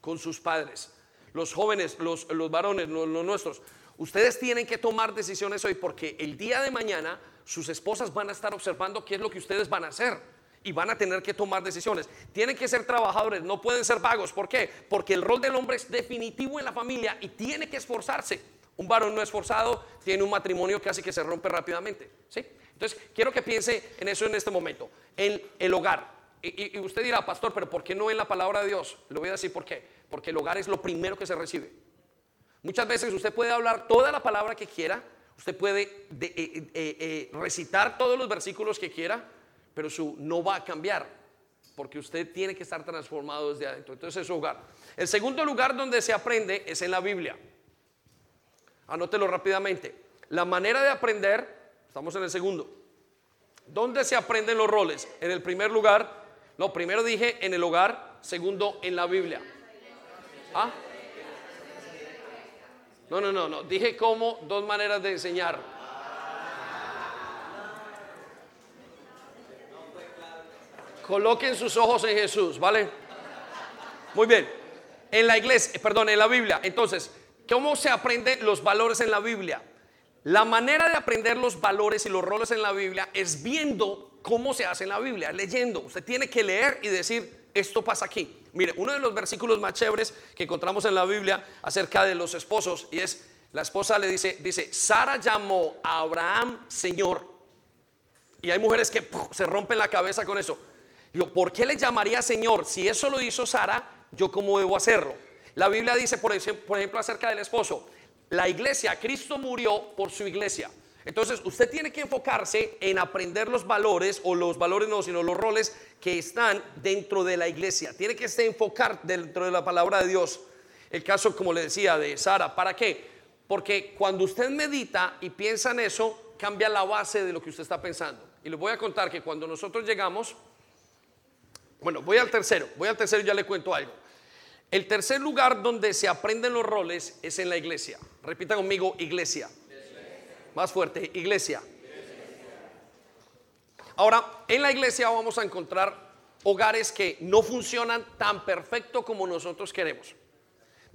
con sus padres, los jóvenes, los, los varones, los, los nuestros. Ustedes tienen que tomar decisiones hoy porque el día de mañana sus esposas van a estar observando qué es lo que ustedes van a hacer y van a tener que tomar decisiones. Tienen que ser trabajadores, no pueden ser vagos. ¿Por qué? Porque el rol del hombre es definitivo en la familia y tiene que esforzarse. Un varón no esforzado tiene un matrimonio casi que se rompe rápidamente. ¿sí? Entonces, quiero que piense en eso en este momento, en el hogar. Y, usted dirá, pastor, pero ¿por qué no en la palabra de Dios? Le voy a decir por qué. Porque el hogar es lo primero que se recibe. Muchas veces usted puede hablar toda la palabra que quiera, usted puede de, eh, eh, eh, recitar todos los versículos que quiera, pero su no va a cambiar, porque usted tiene que estar transformado desde adentro. Entonces es su hogar. El segundo lugar donde se aprende es en la Biblia. Anótelo rápidamente. La manera de aprender Estamos en el segundo. ¿Dónde se aprenden los roles? En el primer lugar, no, primero dije en el hogar, segundo en la Biblia. ¿Ah? No, no, no, no. Dije como dos maneras de enseñar. Coloquen sus ojos en Jesús, ¿vale? Muy bien. En la iglesia, perdón, en la Biblia. Entonces, ¿cómo se aprenden los valores en la Biblia? La manera de aprender los valores y los roles en la Biblia es viendo cómo se hace en la Biblia, leyendo. Usted tiene que leer y decir, esto pasa aquí. Mire, uno de los versículos más chéveres que encontramos en la Biblia acerca de los esposos y es, la esposa le dice, dice, Sara llamó a Abraham Señor. Y hay mujeres que se rompen la cabeza con eso. Yo, ¿por qué le llamaría Señor? Si eso lo hizo Sara, yo cómo debo hacerlo. La Biblia dice, por ejemplo, acerca del esposo, la iglesia, Cristo murió por su iglesia. Entonces usted tiene que enfocarse en aprender los valores, o los valores no, sino los roles que están dentro de la iglesia. Tiene que enfocar dentro de la palabra de Dios. El caso, como le decía, de Sara. ¿Para qué? Porque cuando usted medita y piensa en eso, cambia la base de lo que usted está pensando. Y les voy a contar que cuando nosotros llegamos, bueno, voy al tercero, voy al tercero y ya le cuento algo. El tercer lugar donde se aprenden los roles es en la iglesia. Repita conmigo, iglesia. Más fuerte, iglesia. Ahora, en la iglesia vamos a encontrar hogares que no funcionan tan perfecto como nosotros queremos.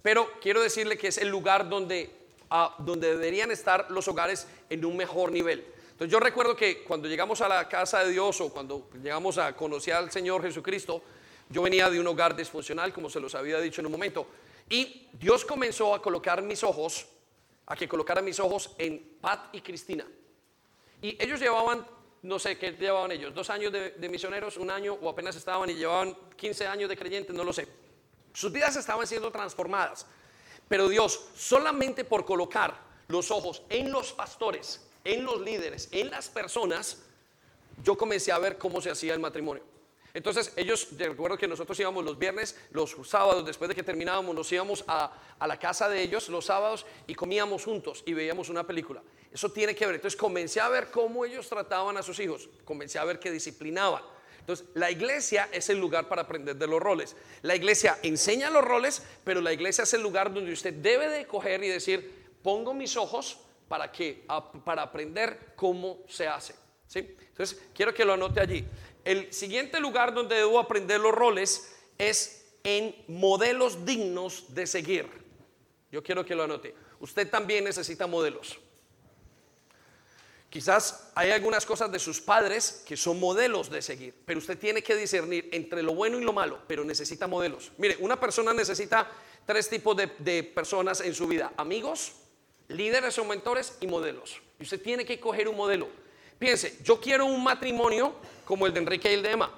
Pero quiero decirle que es el lugar donde, ah, donde deberían estar los hogares en un mejor nivel. Entonces yo recuerdo que cuando llegamos a la casa de Dios o cuando llegamos a conocer al Señor Jesucristo, yo venía de un hogar disfuncional, como se los había dicho en un momento, y Dios comenzó a colocar mis ojos, a que colocara mis ojos en Pat y Cristina. Y ellos llevaban, no sé qué llevaban ellos, dos años de, de misioneros, un año o apenas estaban y llevaban 15 años de creyentes, no lo sé. Sus vidas estaban siendo transformadas. Pero Dios, solamente por colocar los ojos en los pastores, en los líderes, en las personas, yo comencé a ver cómo se hacía el matrimonio. Entonces ellos, recuerdo que nosotros íbamos los viernes, los sábados, después de que terminábamos, nos íbamos a, a, la casa de ellos los sábados y comíamos juntos y veíamos una película. Eso tiene que ver. Entonces comencé a ver cómo ellos trataban a sus hijos, comencé a ver que disciplinaban. Entonces, la iglesia es el lugar para aprender de los roles. La iglesia enseña los roles, pero la iglesia es el lugar donde usted debe de coger y decir, pongo mis ojos para que para aprender cómo se hace. ¿Sí? Entonces, quiero que lo anote allí. El siguiente lugar donde debo aprender los roles es en modelos dignos de seguir. Yo quiero que lo anote. Usted también necesita modelos. Quizás hay algunas cosas de sus padres que son modelos de seguir, pero usted tiene que discernir entre lo bueno y lo malo, pero necesita modelos. Mire, una persona necesita tres tipos de, personas en su vida, amigos, líderes o mentores y modelos. Y usted tiene que coger un modelo. Piense, yo quiero un matrimonio como el de Enrique y el de Emma.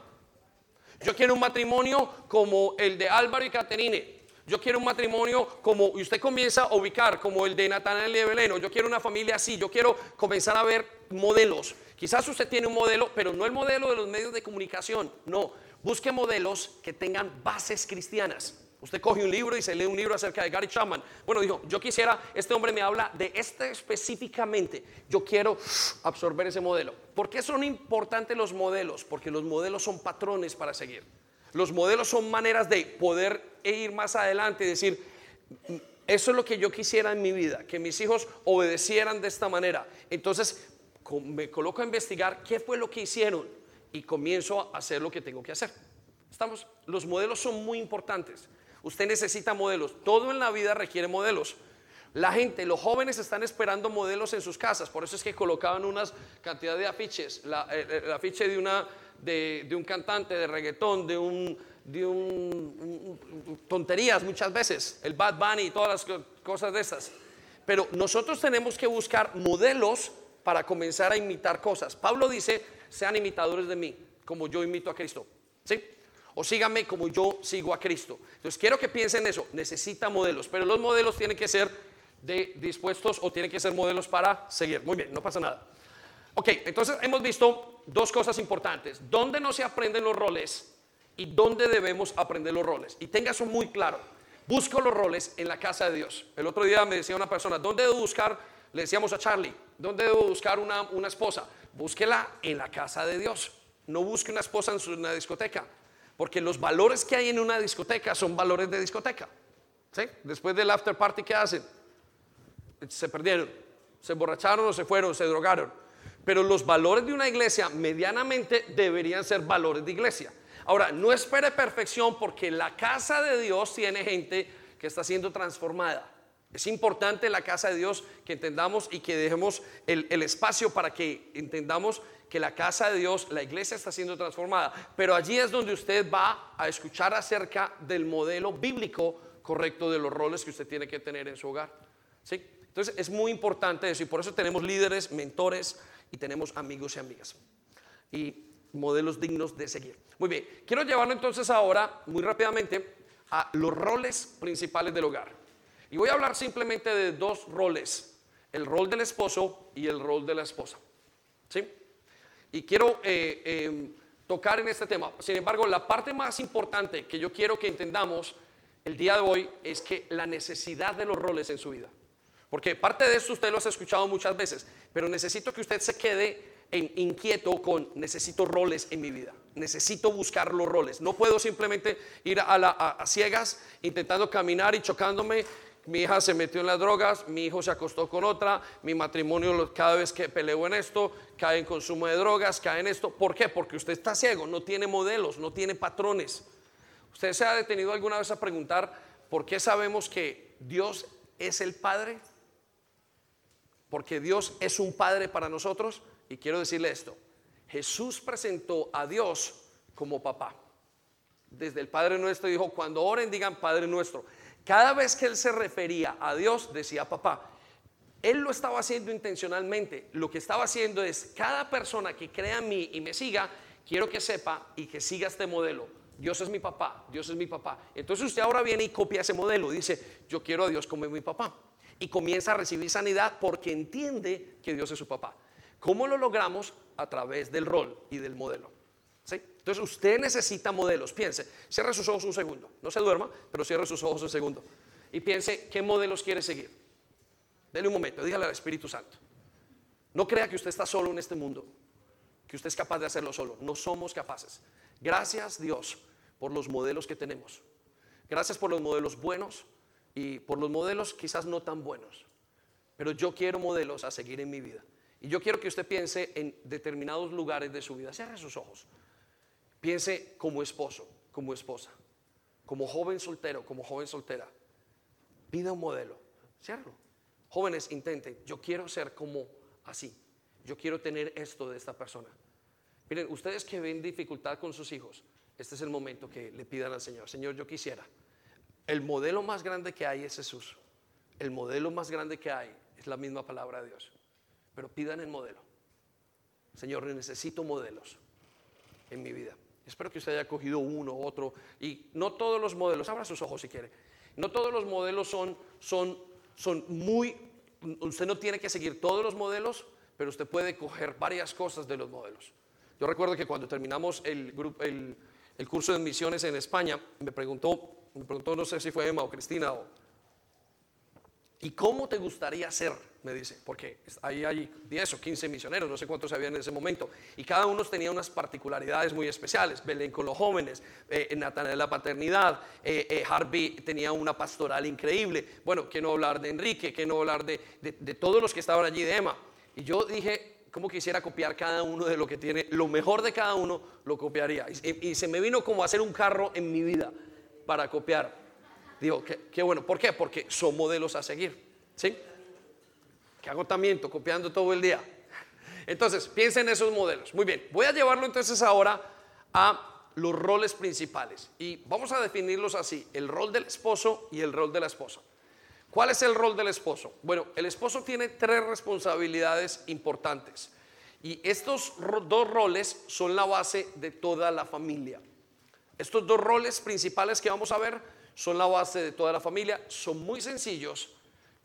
Yo quiero un matrimonio como el de Álvaro y Caterine. Yo quiero un matrimonio como, y usted comienza a ubicar como el de Natanael y Beleno. Yo quiero una familia así. Yo quiero comenzar a ver modelos. Quizás usted tiene un modelo, pero no el modelo de los medios de comunicación. No. Busque modelos que tengan bases cristianas. Usted coge un libro y se lee un libro acerca de Gary Chapman. Bueno, dijo, yo quisiera, este hombre me habla de este específicamente. Yo quiero absorber ese modelo. ¿Por qué son importantes los modelos? Porque los modelos son patrones para seguir. Los modelos son maneras de poder ir más adelante y decir, eso es lo que yo quisiera en mi vida, que mis hijos obedecieran de esta manera. Entonces me coloco a investigar qué fue lo que hicieron y comienzo a hacer lo que tengo que hacer. Estamos, los modelos son muy importantes. Usted necesita modelos. Todo en la vida requiere modelos. La gente, los jóvenes están esperando modelos en sus casas. Por eso es que colocaban unas cantidad de afiches. La, el afiche de una de, un cantante de reggaetón, de un, de un, tonterías muchas veces, el Bad Bunny y todas las cosas de esas. Pero nosotros tenemos que buscar modelos para comenzar a imitar cosas. Pablo dice, sean imitadores de mí, como yo imito a Cristo. ¿Sí? O síganme como yo sigo a Cristo. Entonces quiero que piensen eso. Necesita modelos, pero los modelos tienen que ser de dispuestos o tienen que ser modelos para seguir. Muy bien, no pasa nada. Ok, entonces hemos visto dos cosas importantes. ¿Dónde no se aprenden los roles y dónde debemos aprender los roles? Y tenga eso muy claro. Busco los roles en la casa de Dios. El otro día me decía una persona, ¿dónde debo buscar? Le decíamos a Charlie, ¿dónde debo buscar una, una esposa? Búsquela en la casa de Dios. No busque una esposa en una discoteca. Porque los valores que hay en una discoteca son valores de discoteca. ¿Sí? Después del after party, ¿qué hacen? Se perdieron, se emborracharon o se fueron, se drogaron. Pero los valores de una iglesia medianamente deberían ser valores de iglesia. Ahora, no espere perfección porque la casa de Dios tiene gente que está siendo transformada. Es importante la casa de Dios que entendamos y que dejemos el, espacio para que entendamos que la casa de Dios, la iglesia está siendo transformada. Pero allí es donde usted va a escuchar acerca del modelo bíblico correcto de los roles que usted tiene que tener en su hogar. ¿Sí? Entonces es muy importante eso y por eso tenemos líderes, mentores, y tenemos amigos y amigas. Y modelos dignos de seguir. Muy bien, quiero llevarlo entonces ahora muy rápidamente a los roles principales del hogar. Y voy a hablar simplemente de dos roles, el rol del esposo y el rol de la esposa. ¿Sí? Y quiero eh, em, tocar en este tema. Sin embargo, la parte más importante que yo quiero que entendamos el día de hoy es que la necesidad de los roles en su vida. Porque parte de esto usted lo ha escuchado muchas veces, pero necesito que usted se quede en, inquieto con necesito roles en mi vida. Necesito buscar los roles. No puedo simplemente ir a, ciegas intentando caminar y chocándome. Mi hija se metió en las drogas, mi hijo se acostó con otra, mi matrimonio cada vez que peleo en esto, cae en consumo de drogas, cae en esto. ¿Por qué? Porque usted está ciego, no tiene modelos, no tiene patrones. ¿Usted se ha detenido alguna vez a preguntar por qué sabemos que Dios es el Padre? porque Dios es un Padre para nosotros. Y quiero decirle esto, Jesús presentó a Dios como papá. Desde el Padre nuestro dijo, cuando oren digan Padre nuestro. Cada vez que él se refería a Dios decía papá. Él lo estaba haciendo intencionalmente. Lo que estaba haciendo es, cada persona que crea en mí y me siga, quiero que sepa y que siga este modelo. Dios es mi papá, Dios es mi papá. Entonces usted ahora viene y copia ese modelo. Dice, yo quiero a Dios como mi papá y comienza a recibir sanidad porque entiende que Dios es su papá. ¿Cómo lo logramos? A través del rol y del modelo. Entonces usted necesita modelos. Piense, cierre sus ojos un segundo. No se duerma, pero cierre sus ojos un segundo. Y piense, ¿qué modelos quiere seguir? Dele un momento, dígale al Espíritu Santo. No crea que usted está solo en este mundo, que usted es capaz de hacerlo solo. No somos capaces. Gracias Dios por los modelos que tenemos. Gracias por los modelos buenos y por los modelos quizás no tan buenos, pero yo quiero modelos a seguir en mi vida. Y yo quiero que usted piense en determinados lugares de su vida. Cierre sus ojos. Piense como esposo, como esposa, como joven soltero, como joven soltera. Pida un modelo. Ciérralo. Jóvenes, intenten. Yo quiero ser como así. Yo quiero tener esto de esta persona. Miren, ustedes que ven dificultad con sus hijos, este es el momento que le pidan al Señor. Señor, yo quisiera. El modelo más grande que hay es Jesús. El modelo más grande que hay es la misma palabra de Dios. Pero pidan el modelo. Señor, necesito modelos en mi vida. Espero que usted haya cogido uno, otro. Y no todos los modelos, abra sus ojos si quiere. No todos los modelos son, son, son muy... Usted no tiene que seguir todos los modelos, pero usted puede coger varias cosas de los modelos. Yo recuerdo que cuando terminamos el, grupo, el, el curso de misiones en España, me preguntó, me preguntó, no sé si fue Emma o Cristina, o, ¿y cómo te gustaría ser? Me dice, porque ahí hay 10 o 15 misioneros, no sé cuántos había en ese momento, y cada uno tenía unas particularidades muy especiales. Belén con los jóvenes, eh, Natanael la paternidad, eh, eh, Harvey tenía una pastoral increíble. Bueno, que no hablar de Enrique, que no hablar de, de, de todos los que estaban allí, de Emma. Y yo dije, cómo quisiera copiar cada uno de lo que tiene, lo mejor de cada uno lo copiaría. Y, y se me vino como hacer un carro en mi vida para copiar. Digo, qué, bueno, ¿por qué? Porque son modelos a seguir. ¿Sí? Qué agotamiento, copiando todo el día. Entonces, piensen en esos modelos. Muy bien, voy a llevarlo entonces ahora a los roles principales. Y vamos a definirlos así, el rol del esposo y el rol de la esposa. ¿Cuál es el rol del esposo? Bueno, el esposo tiene tres responsabilidades importantes y estos dos roles son la base de toda la familia. Estos dos roles principales que vamos a ver son la base de toda la familia, son muy sencillos.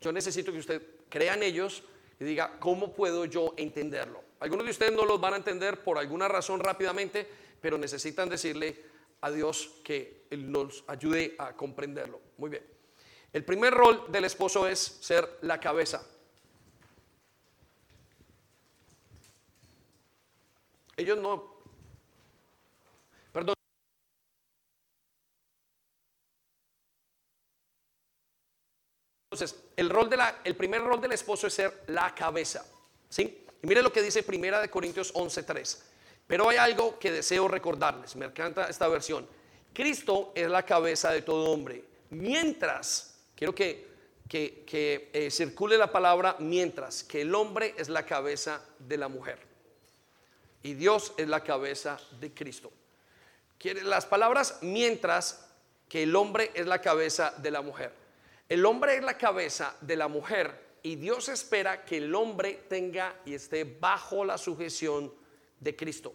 Yo necesito que usted crea en ellos y diga, ¿cómo puedo yo entenderlo? Algunos de ustedes no los van a entender por alguna razón rápidamente, pero necesitan decirle a Dios que nos ayude a comprenderlo. Muy bien. El primer rol del esposo es ser la cabeza. Ellos no... Perdón. Entonces, el, primer rol del esposo es ser la cabeza. ¿sí? Y mire lo que dice Primera de Corintios 11.3. Pero hay algo que deseo recordarles. Me encanta esta versión. Cristo es la cabeza de todo hombre. Mientras, quiero que, que, que eh, circule la palabra mientras, que el hombre es la cabeza de la mujer. Y Dios es la cabeza de Cristo. Quiere, las palabras mientras, que el hombre es la cabeza de la mujer. El hombre es la cabeza de la mujer y Dios espera que el hombre tenga y esté bajo la sujeción de Cristo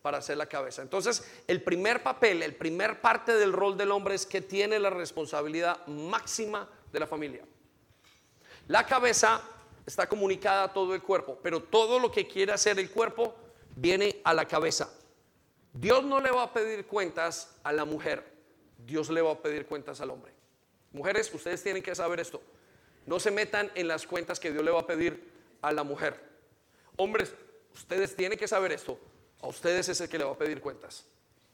para ser la cabeza. Entonces, el primer papel, el primer parte del rol del hombre es que tiene la responsabilidad máxima de la familia. La cabeza está comunicada a todo el cuerpo, pero todo lo que quiere hacer el cuerpo viene a la cabeza. Dios no le va a pedir cuentas a la mujer, Dios le va a pedir cuentas al hombre. Mujeres, ustedes tienen que saber esto. No se metan en las cuentas que Dios le va a pedir a la mujer. Hombres, ustedes tienen que saber esto. A ustedes es el que le va a pedir cuentas.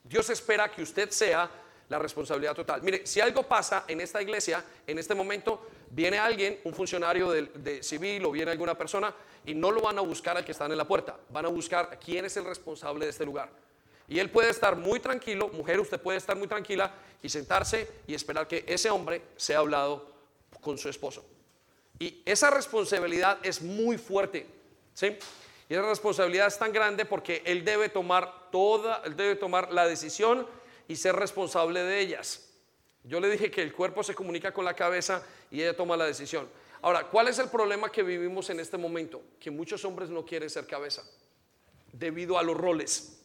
Dios espera que usted sea la responsabilidad total. Mire, si algo pasa en esta iglesia, en este momento, viene alguien, un funcionario de, de, civil o viene alguna persona y no lo van a buscar al que está en la puerta, van a buscar quién es el responsable de este lugar. Y él puede estar muy tranquilo, mujer, usted puede estar muy tranquila y sentarse y esperar que ese hombre sea hablado con su esposo. Y esa responsabilidad es muy fuerte, ¿sí? Y esa responsabilidad es tan grande porque él debe tomar toda, él debe tomar la decisión y ser responsable de ellas. Yo le dije que el cuerpo se comunica con la cabeza y ella toma la decisión. Ahora, ¿cuál es el problema que vivimos en este momento? Que muchos hombres no quieren ser cabeza debido a los roles.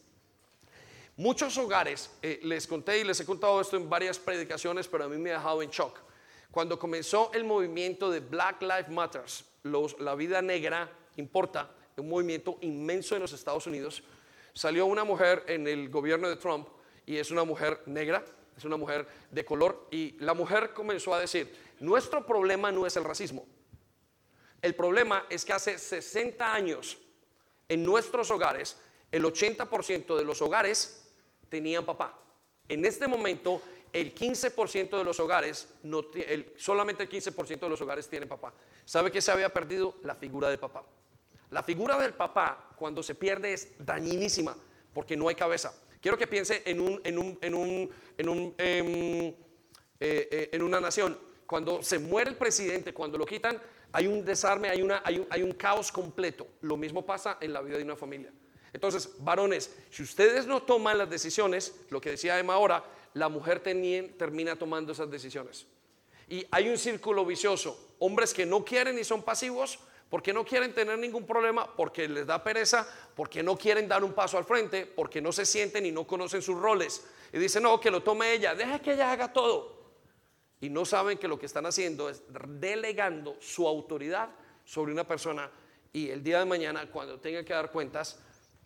Muchos hogares, eh, les conté y les he contado esto en varias predicaciones, pero a mí me ha dejado en shock. Cuando comenzó el movimiento de Black Lives Matters, los, la vida negra importa, un movimiento inmenso en los Estados Unidos, salió una mujer en el gobierno de Trump y es una mujer negra, es una mujer de color, y la mujer comenzó a decir, nuestro problema no es el racismo, el problema es que hace 60 años en nuestros hogares, el 80% de los hogares tenían papá. En este momento, el 15% de los hogares, no, solamente el 15% de los hogares tienen papá. ¿Sabe que se había perdido? La figura de papá. La figura del papá cuando se pierde es dañinísima porque no hay cabeza. Quiero que piense en, un, en, un, en, un, en, un, em, eh, eh, en una nación. Cuando se muere el presidente, cuando lo quitan, hay un desarme, hay, una, hay, un, hay un caos completo. Lo mismo pasa en la vida de una familia. Entonces, varones, si ustedes no toman las decisiones, lo que decía Emma ahora, la mujer termina tomando esas decisiones. Y hay un círculo vicioso. Hombres que no quieren y son pasivos, porque no quieren tener ningún problema, porque les da pereza, porque no quieren dar un paso al frente, porque no se sienten y no conocen sus roles. Y dicen, no, que lo tome ella, deja que ella haga todo. Y no saben que lo que están haciendo es delegando su autoridad sobre una persona y el día de mañana, cuando tengan que dar cuentas,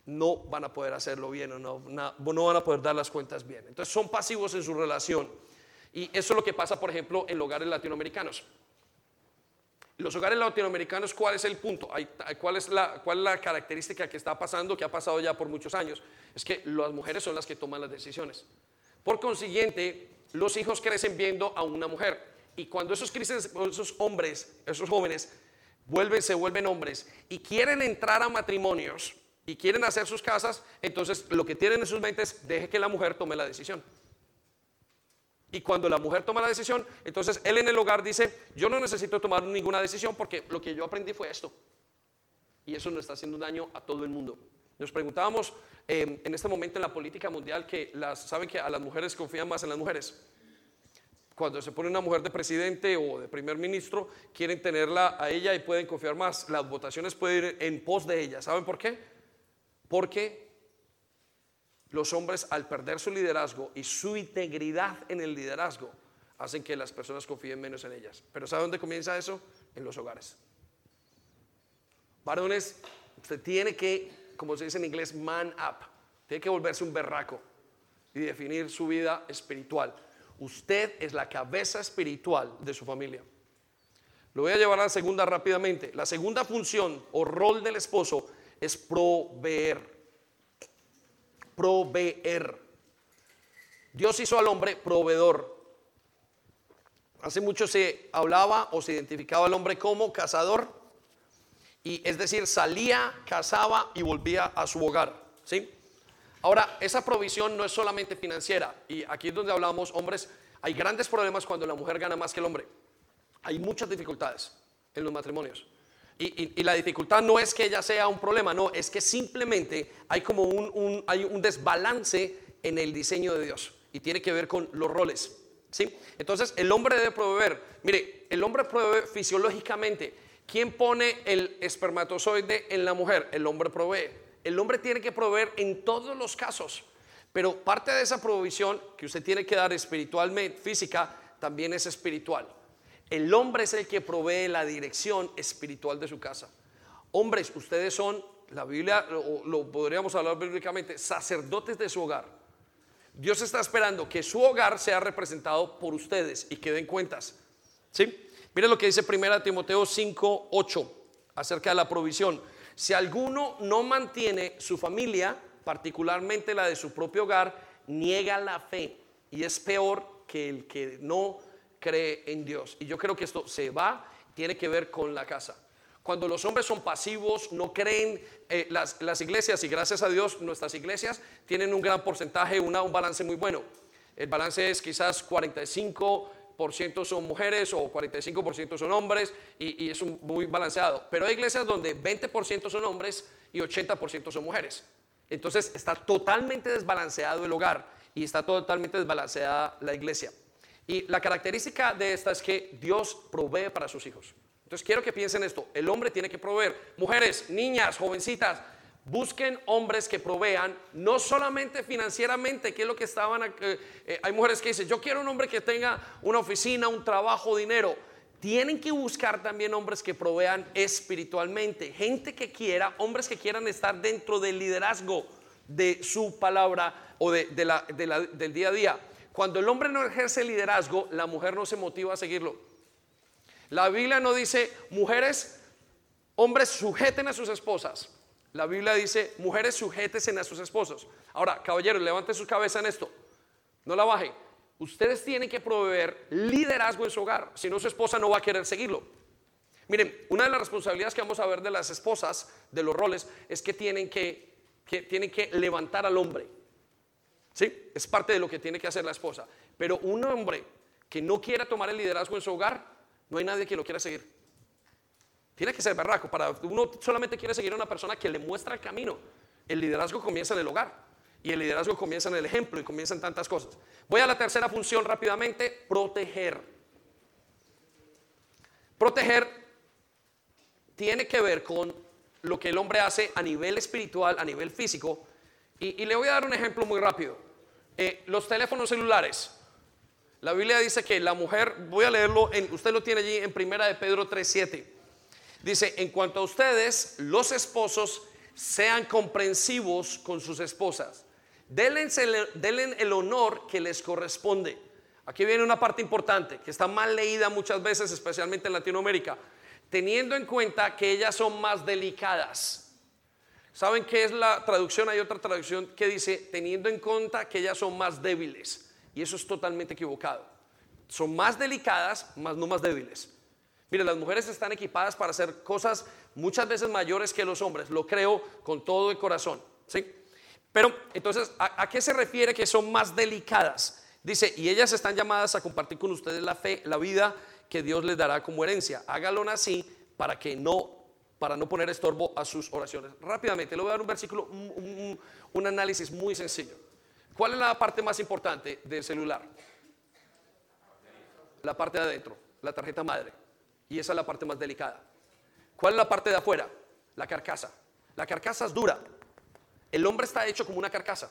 no van a poder hacerlo bien o no, van a poder dar las cuentas bien. Entonces son pasivos en su relación. Y eso es lo que pasa, por ejemplo, en hogares latinoamericanos. Los hogares latinoamericanos, ¿cuál es el punto? ¿Cuál es, la, ¿Cuál es la característica que está pasando, que ha pasado ya por muchos años? Es que las mujeres son las que toman las decisiones. Por consiguiente, los hijos crecen viendo a una mujer. Y cuando esos, esos hombres, esos jóvenes, vuelven, se vuelven hombres y quieren entrar a matrimonios, y quieren hacer sus casas, entonces lo que tienen en sus mentes, deje que la mujer tome la decisión. Y cuando la mujer toma la decisión, entonces él en el hogar dice, yo no necesito tomar ninguna decisión porque lo que yo aprendí fue esto. Y eso nos está haciendo daño a todo el mundo. Nos preguntábamos em, en este momento en la política mundial que las, saben que a las mujeres confían más en las mujeres. Cuando se pone una mujer de presidente o de primer ministro, quieren tenerla a ella y pueden confiar más. Las votaciones pueden ir en pos de ella. ¿Saben por qué? Porque los hombres al perder su liderazgo y su integridad en el liderazgo hacen que las personas confíen menos en ellas. Pero ¿sabe dónde comienza eso? En los hogares. Varones, usted tiene que, como se dice en inglés, man up. Tiene que volverse un berraco y definir su vida espiritual. Usted es la cabeza espiritual de su familia. Lo voy a llevar a la segunda rápidamente. La segunda función o rol del esposo es proveer. Proveer. Dios hizo al hombre proveedor. Hace mucho se hablaba o se identificaba al hombre como cazador. Y es decir, salía, cazaba y volvía a su hogar. ¿sí? Ahora, esa provisión no es solamente financiera. Y aquí es donde hablamos, hombres, hay grandes problemas cuando la mujer gana más que el hombre. Hay muchas dificultades en los matrimonios. Y, la dificultad no es que ella sea un problema, no, es que simplemente hay como un, un desbalance en el diseño de Dios y tiene que ver con los roles. ¿sí? Entonces, el hombre debe proveer. Mire, el hombre provee fisiológicamente. ¿Quién pone el espermatozoide en la mujer? El hombre provee. El hombre tiene que proveer en todos los casos. Pero parte de esa provisión que usted tiene que dar espiritualmente, física, también es espiritual. El hombre es el que provee la dirección espiritual de su casa. Hombres, ustedes son, la Biblia, lo, podríamos hablar bíblicamente, sacerdotes de su hogar. Dios está esperando que su hogar sea representado por ustedes y que den cuentas. ¿Sí? Miren lo que dice 1 Timoteo 5, 8 acerca de la provisión. Si alguno no mantiene su familia, particularmente la de su propio hogar, niega la fe y es peor que el que no cree en Dios. Y yo creo que esto se va, tiene que ver con la casa. Cuando los hombres son pasivos, no creen, eh, las, iglesias, y gracias a Dios nuestras iglesias tienen un gran porcentaje, una, un balance muy bueno. El balance es quizás 45% son mujeres o 45% son hombres y, y, es muy balanceado. Pero hay iglesias donde 20% son hombres y 80% son mujeres. Entonces está totalmente desbalanceado el hogar y está totalmente desbalanceada la iglesia. Y la característica de esta es que Dios provee para sus hijos. Entonces quiero que piensen esto, el hombre tiene que proveer. Mujeres, niñas, jovencitas, busquen hombres que provean, no solamente financieramente, que es lo que estaban, eh, eh, hay mujeres que dicen, yo quiero un hombre que tenga una oficina, un trabajo, dinero. Tienen que buscar también hombres que provean espiritualmente, gente que quiera, hombres que quieran estar dentro del liderazgo de su palabra o de, del día a día. Cuando el hombre no ejerce liderazgo, la mujer no se motiva a seguirlo. La Biblia no dice, mujeres, hombres sujeten a sus esposas. La Biblia dice, mujeres sujeten a sus esposos. Ahora, caballeros, levanten su cabeza en esto. No la bajen. Ustedes tienen que proveer liderazgo en su hogar. Si no, su esposa no va a querer seguirlo. Miren, una de las responsabilidades que vamos a ver de las esposas, de los roles, es que tienen que, que tienen que levantar al hombre. ¿Sí? Es parte de lo que tiene que hacer la esposa. Pero un hombre que no quiera tomar el liderazgo en su hogar, no hay nadie que lo quiera seguir. Tiene que ser berraco. Para uno solamente quiere seguir a una persona que le muestra el camino. El liderazgo comienza en el hogar. Y el liderazgo comienza en el ejemplo y comienza en tantas cosas. Voy a la tercera función rápidamente, proteger. Proteger tiene que ver con lo que el hombre hace a nivel espiritual, a nivel físico. Y le voy a dar un ejemplo muy rápido. Eh, los teléfonos celulares. La Biblia dice que la mujer, voy a leerlo, en, usted lo tiene allí en primera de Pedro 3.7. Dice, en cuanto a ustedes, los esposos, sean comprensivos con sus esposas. Denle, el honor que les corresponde. Aquí viene una parte importante que está mal leída muchas veces, especialmente en Latinoamérica, teniendo en cuenta que ellas son más delicadas. ¿Saben qué es la traducción? Hay otra traducción que dice, teniendo en cuenta que ellas son más débiles. Y eso es totalmente equivocado. Son más delicadas, más no más débiles. Mire, las mujeres están equipadas para hacer cosas muchas veces mayores que los hombres. Lo creo con todo el corazón. ¿sí? Pero entonces, ¿a, ¿a, qué se refiere que son más delicadas? Dice, y ellas están llamadas a compartir con ustedes la fe, la vida que Dios les dará como herencia. Hágalo así para que no, para no poner estorbo a sus oraciones. Rápidamente, le voy a dar un versículo, un, un, análisis muy sencillo. ¿Cuál es la parte más importante del celular? La parte de adentro, la tarjeta madre. Y esa es la parte más delicada. ¿Cuál es la parte de afuera? La carcasa. La carcasa es dura. El hombre está hecho como una carcasa.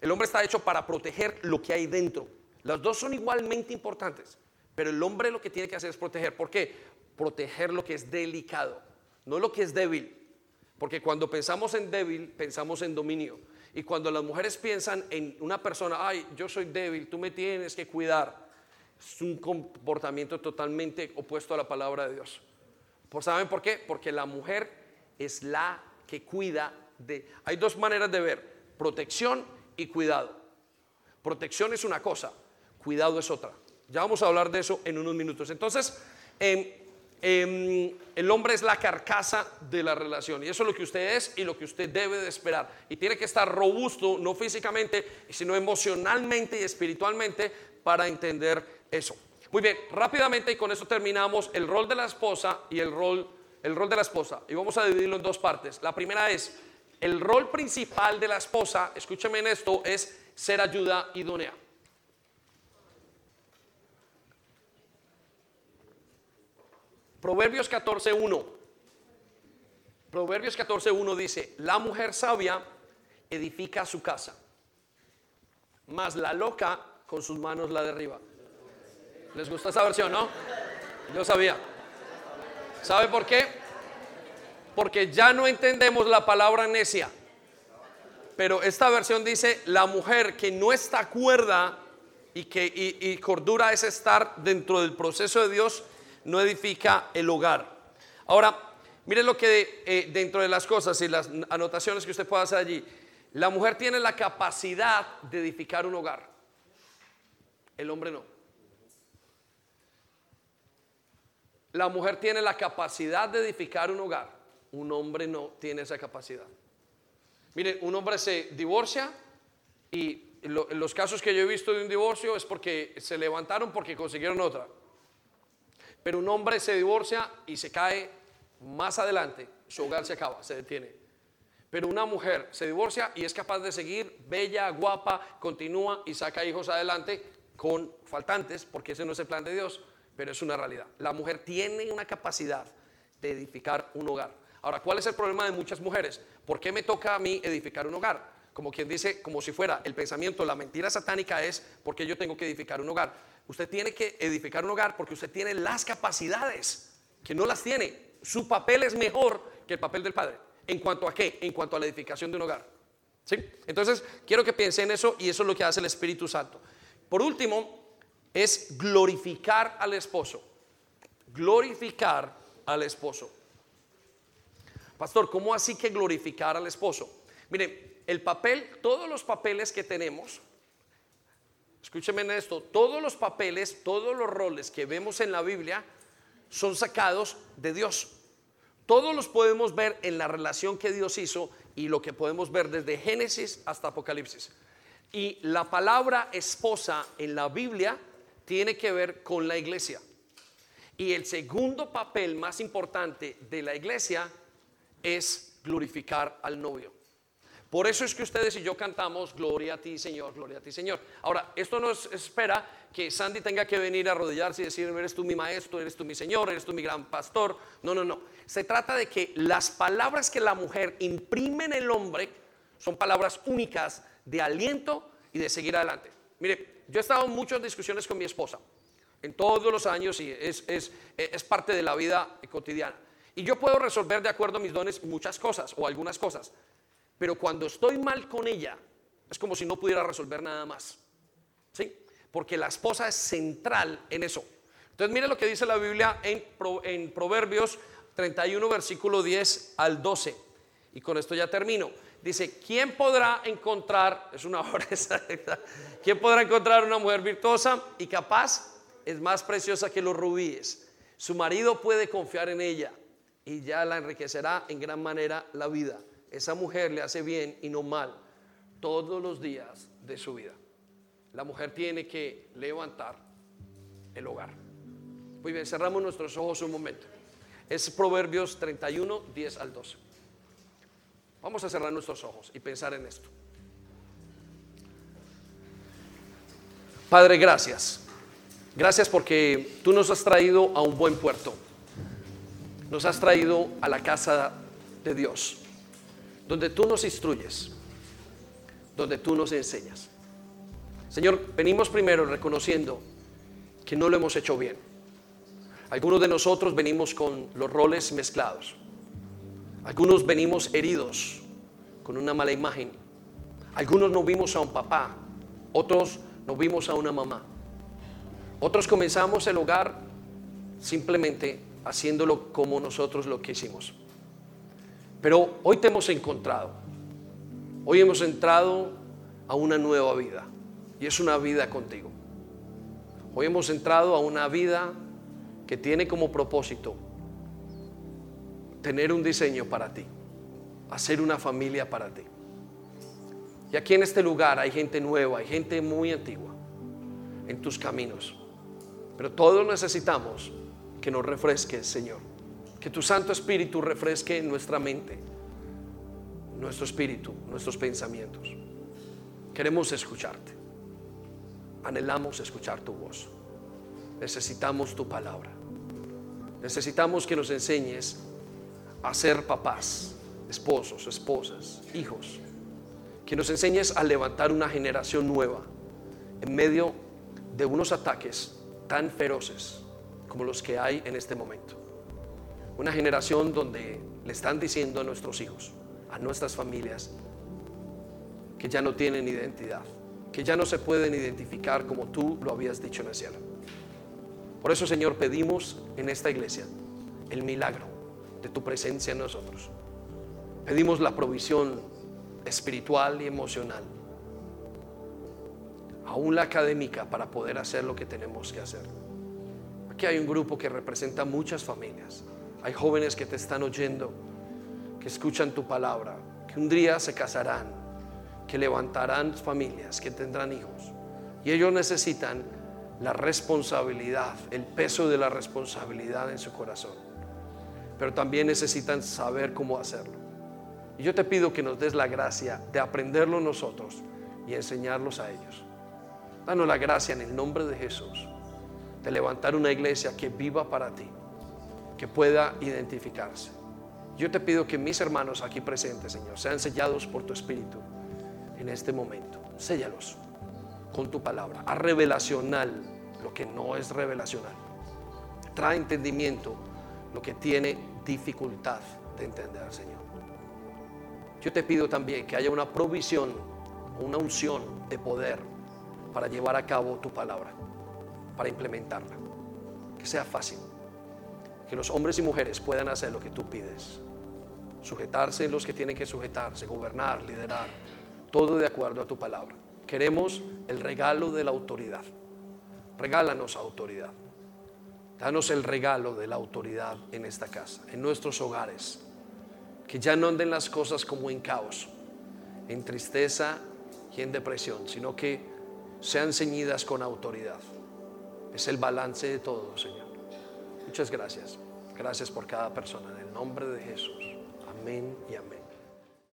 El hombre está hecho para proteger lo que hay dentro. Las dos son igualmente importantes, pero el hombre lo que tiene que hacer es proteger. ¿Por qué? Proteger lo que es delicado, no lo que es débil. Porque cuando pensamos en débil, pensamos en dominio. Y cuando las mujeres piensan en una persona, ay, yo soy débil, tú me tienes que cuidar, es un comportamiento totalmente opuesto a la palabra de Dios. ¿Saben por qué? Porque la mujer es la que cuida de... Hay dos maneras de ver, protección y cuidado. Protección es una cosa, cuidado es otra. Ya vamos a hablar de eso en unos minutos. Entonces, eh, eh, el hombre es la carcasa de la relación y eso es lo que usted es y lo que usted debe de esperar. Y tiene que estar robusto, no físicamente, sino emocionalmente y espiritualmente para entender eso. Muy bien, rápidamente y con eso terminamos el rol de la esposa y el rol, el rol de la esposa. Y vamos a dividirlo en dos partes. La primera es el rol principal de la esposa, escúcheme en esto, es ser ayuda idónea. Proverbios 14.1. Proverbios 14.1 dice, la mujer sabia edifica su casa, mas la loca con sus manos la derriba. ¿Les gusta esa versión, no? Yo sabía. ¿Sabe por qué? Porque ya no entendemos la palabra necia. Pero esta versión dice, la mujer que no está cuerda y que y, y cordura es estar dentro del proceso de Dios, no edifica el hogar. Ahora, mire lo que eh, dentro de las cosas y las anotaciones que usted pueda hacer allí, la mujer tiene la capacidad de edificar un hogar, el hombre no. La mujer tiene la capacidad de edificar un hogar, un hombre no tiene esa capacidad. Miren, un hombre se divorcia y lo, los casos que yo he visto de un divorcio es porque se levantaron porque consiguieron otra. Pero un hombre se divorcia y se cae más adelante, su hogar se acaba, se detiene. Pero una mujer se divorcia y es capaz de seguir bella, guapa, continúa y saca hijos adelante con faltantes, porque ese no es el plan de Dios, pero es una realidad. La mujer tiene una capacidad de edificar un hogar. Ahora, ¿cuál es el problema de muchas mujeres? ¿Por qué me toca a mí edificar un hogar? Como quien dice, como si fuera el pensamiento, la mentira satánica es porque yo tengo que edificar un hogar. Usted tiene que edificar un hogar porque usted tiene las capacidades que no las tiene. Su papel es mejor que el papel del padre. ¿En cuanto a qué? En cuanto a la edificación de un hogar. ¿Sí? Entonces, quiero que piense en eso y eso es lo que hace el Espíritu Santo. Por último, es glorificar al esposo. Glorificar al esposo. Pastor, ¿cómo así que glorificar al esposo? Mire, el papel, todos los papeles que tenemos, escúcheme en esto, todos los papeles, todos los roles que vemos en la Biblia son sacados de Dios. Todos los podemos ver en la relación que Dios hizo y lo que podemos ver desde Génesis hasta Apocalipsis. Y la palabra esposa en la Biblia tiene que ver con la iglesia. Y el segundo papel más importante de la iglesia es glorificar al novio. Por eso es que ustedes y yo cantamos Gloria a ti, Señor, gloria a ti, Señor. Ahora, esto no espera que Sandy tenga que venir a arrodillarse y decir, eres tú mi maestro, eres tú mi Señor, eres tú mi gran pastor. No, no, no. Se trata de que las palabras que la mujer imprime en el hombre son palabras únicas de aliento y de seguir adelante. Mire, yo he estado en muchas discusiones con mi esposa, en todos los años, y es, es, es parte de la vida cotidiana. Y yo puedo resolver de acuerdo a mis dones muchas cosas o algunas cosas. Pero cuando estoy mal con ella, es como si no pudiera resolver nada más. ¿Sí? Porque la esposa es central en eso. Entonces, mire lo que dice la Biblia en, en Proverbios 31, versículo 10 al 12. Y con esto ya termino. Dice, ¿quién podrá encontrar, es una ¿quién podrá encontrar una mujer virtuosa y capaz? Es más preciosa que los rubíes. Su marido puede confiar en ella y ya la enriquecerá en gran manera la vida esa mujer le hace bien y no mal todos los días de su vida. La mujer tiene que levantar el hogar. Muy bien, cerramos nuestros ojos un momento. Es Proverbios 31, 10 al 12. Vamos a cerrar nuestros ojos y pensar en esto. Padre, gracias. Gracias porque tú nos has traído a un buen puerto. Nos has traído a la casa de Dios donde tú nos instruyes, donde tú nos enseñas. Señor, venimos primero reconociendo que no lo hemos hecho bien. Algunos de nosotros venimos con los roles mezclados. Algunos venimos heridos con una mala imagen. Algunos no vimos a un papá, otros no vimos a una mamá. Otros comenzamos el hogar simplemente haciéndolo como nosotros lo quisimos. Pero hoy te hemos encontrado. Hoy hemos entrado a una nueva vida. Y es una vida contigo. Hoy hemos entrado a una vida que tiene como propósito tener un diseño para ti. Hacer una familia para ti. Y aquí en este lugar hay gente nueva, hay gente muy antigua en tus caminos. Pero todos necesitamos que nos refresques, Señor que tu Santo Espíritu refresque nuestra mente, nuestro espíritu, nuestros pensamientos. Queremos escucharte. Anhelamos escuchar tu voz. Necesitamos tu palabra. Necesitamos que nos enseñes a ser papás, esposos, esposas, hijos. Que nos enseñes a levantar una generación nueva en medio de unos ataques tan feroces como los que hay en este momento. Una generación donde le están diciendo a nuestros hijos, a nuestras familias, que ya no tienen identidad, que ya no se pueden identificar como tú lo habías dicho en el cielo. Por eso, Señor, pedimos en esta iglesia el milagro de tu presencia en nosotros. Pedimos la provisión espiritual y emocional, aún la académica, para poder hacer lo que tenemos que hacer. Aquí hay un grupo que representa muchas familias hay jóvenes que te están oyendo, que escuchan tu palabra, que un día se casarán, que levantarán familias, que tendrán hijos. Y ellos necesitan la responsabilidad, el peso de la responsabilidad en su corazón. Pero también necesitan saber cómo hacerlo. Y yo te pido que nos des la gracia de aprenderlo nosotros y enseñarlos a ellos. Danos la gracia en el nombre de Jesús de levantar una iglesia que viva para ti que pueda identificarse. Yo te pido que mis hermanos aquí presentes, Señor, sean sellados por tu Espíritu en este momento. Séllalos con tu palabra. A revelacional lo que no es revelacional. Trae entendimiento lo que tiene dificultad de entender, Señor. Yo te pido también que haya una provisión, una unción de poder para llevar a cabo tu palabra, para implementarla. Que sea fácil que los hombres y mujeres puedan hacer lo que tú pides. Sujetarse los que tienen que sujetarse, gobernar, liderar, todo de acuerdo a tu palabra. Queremos el regalo de la autoridad. Regálanos autoridad. Danos el regalo de la autoridad en esta casa, en nuestros hogares. Que ya no anden las cosas como en caos, en tristeza y en depresión, sino que sean ceñidas con autoridad. Es el balance de todo, Señor. Muchas gracias. Gracias por cada persona. En el nombre de Jesús. Amén y amén.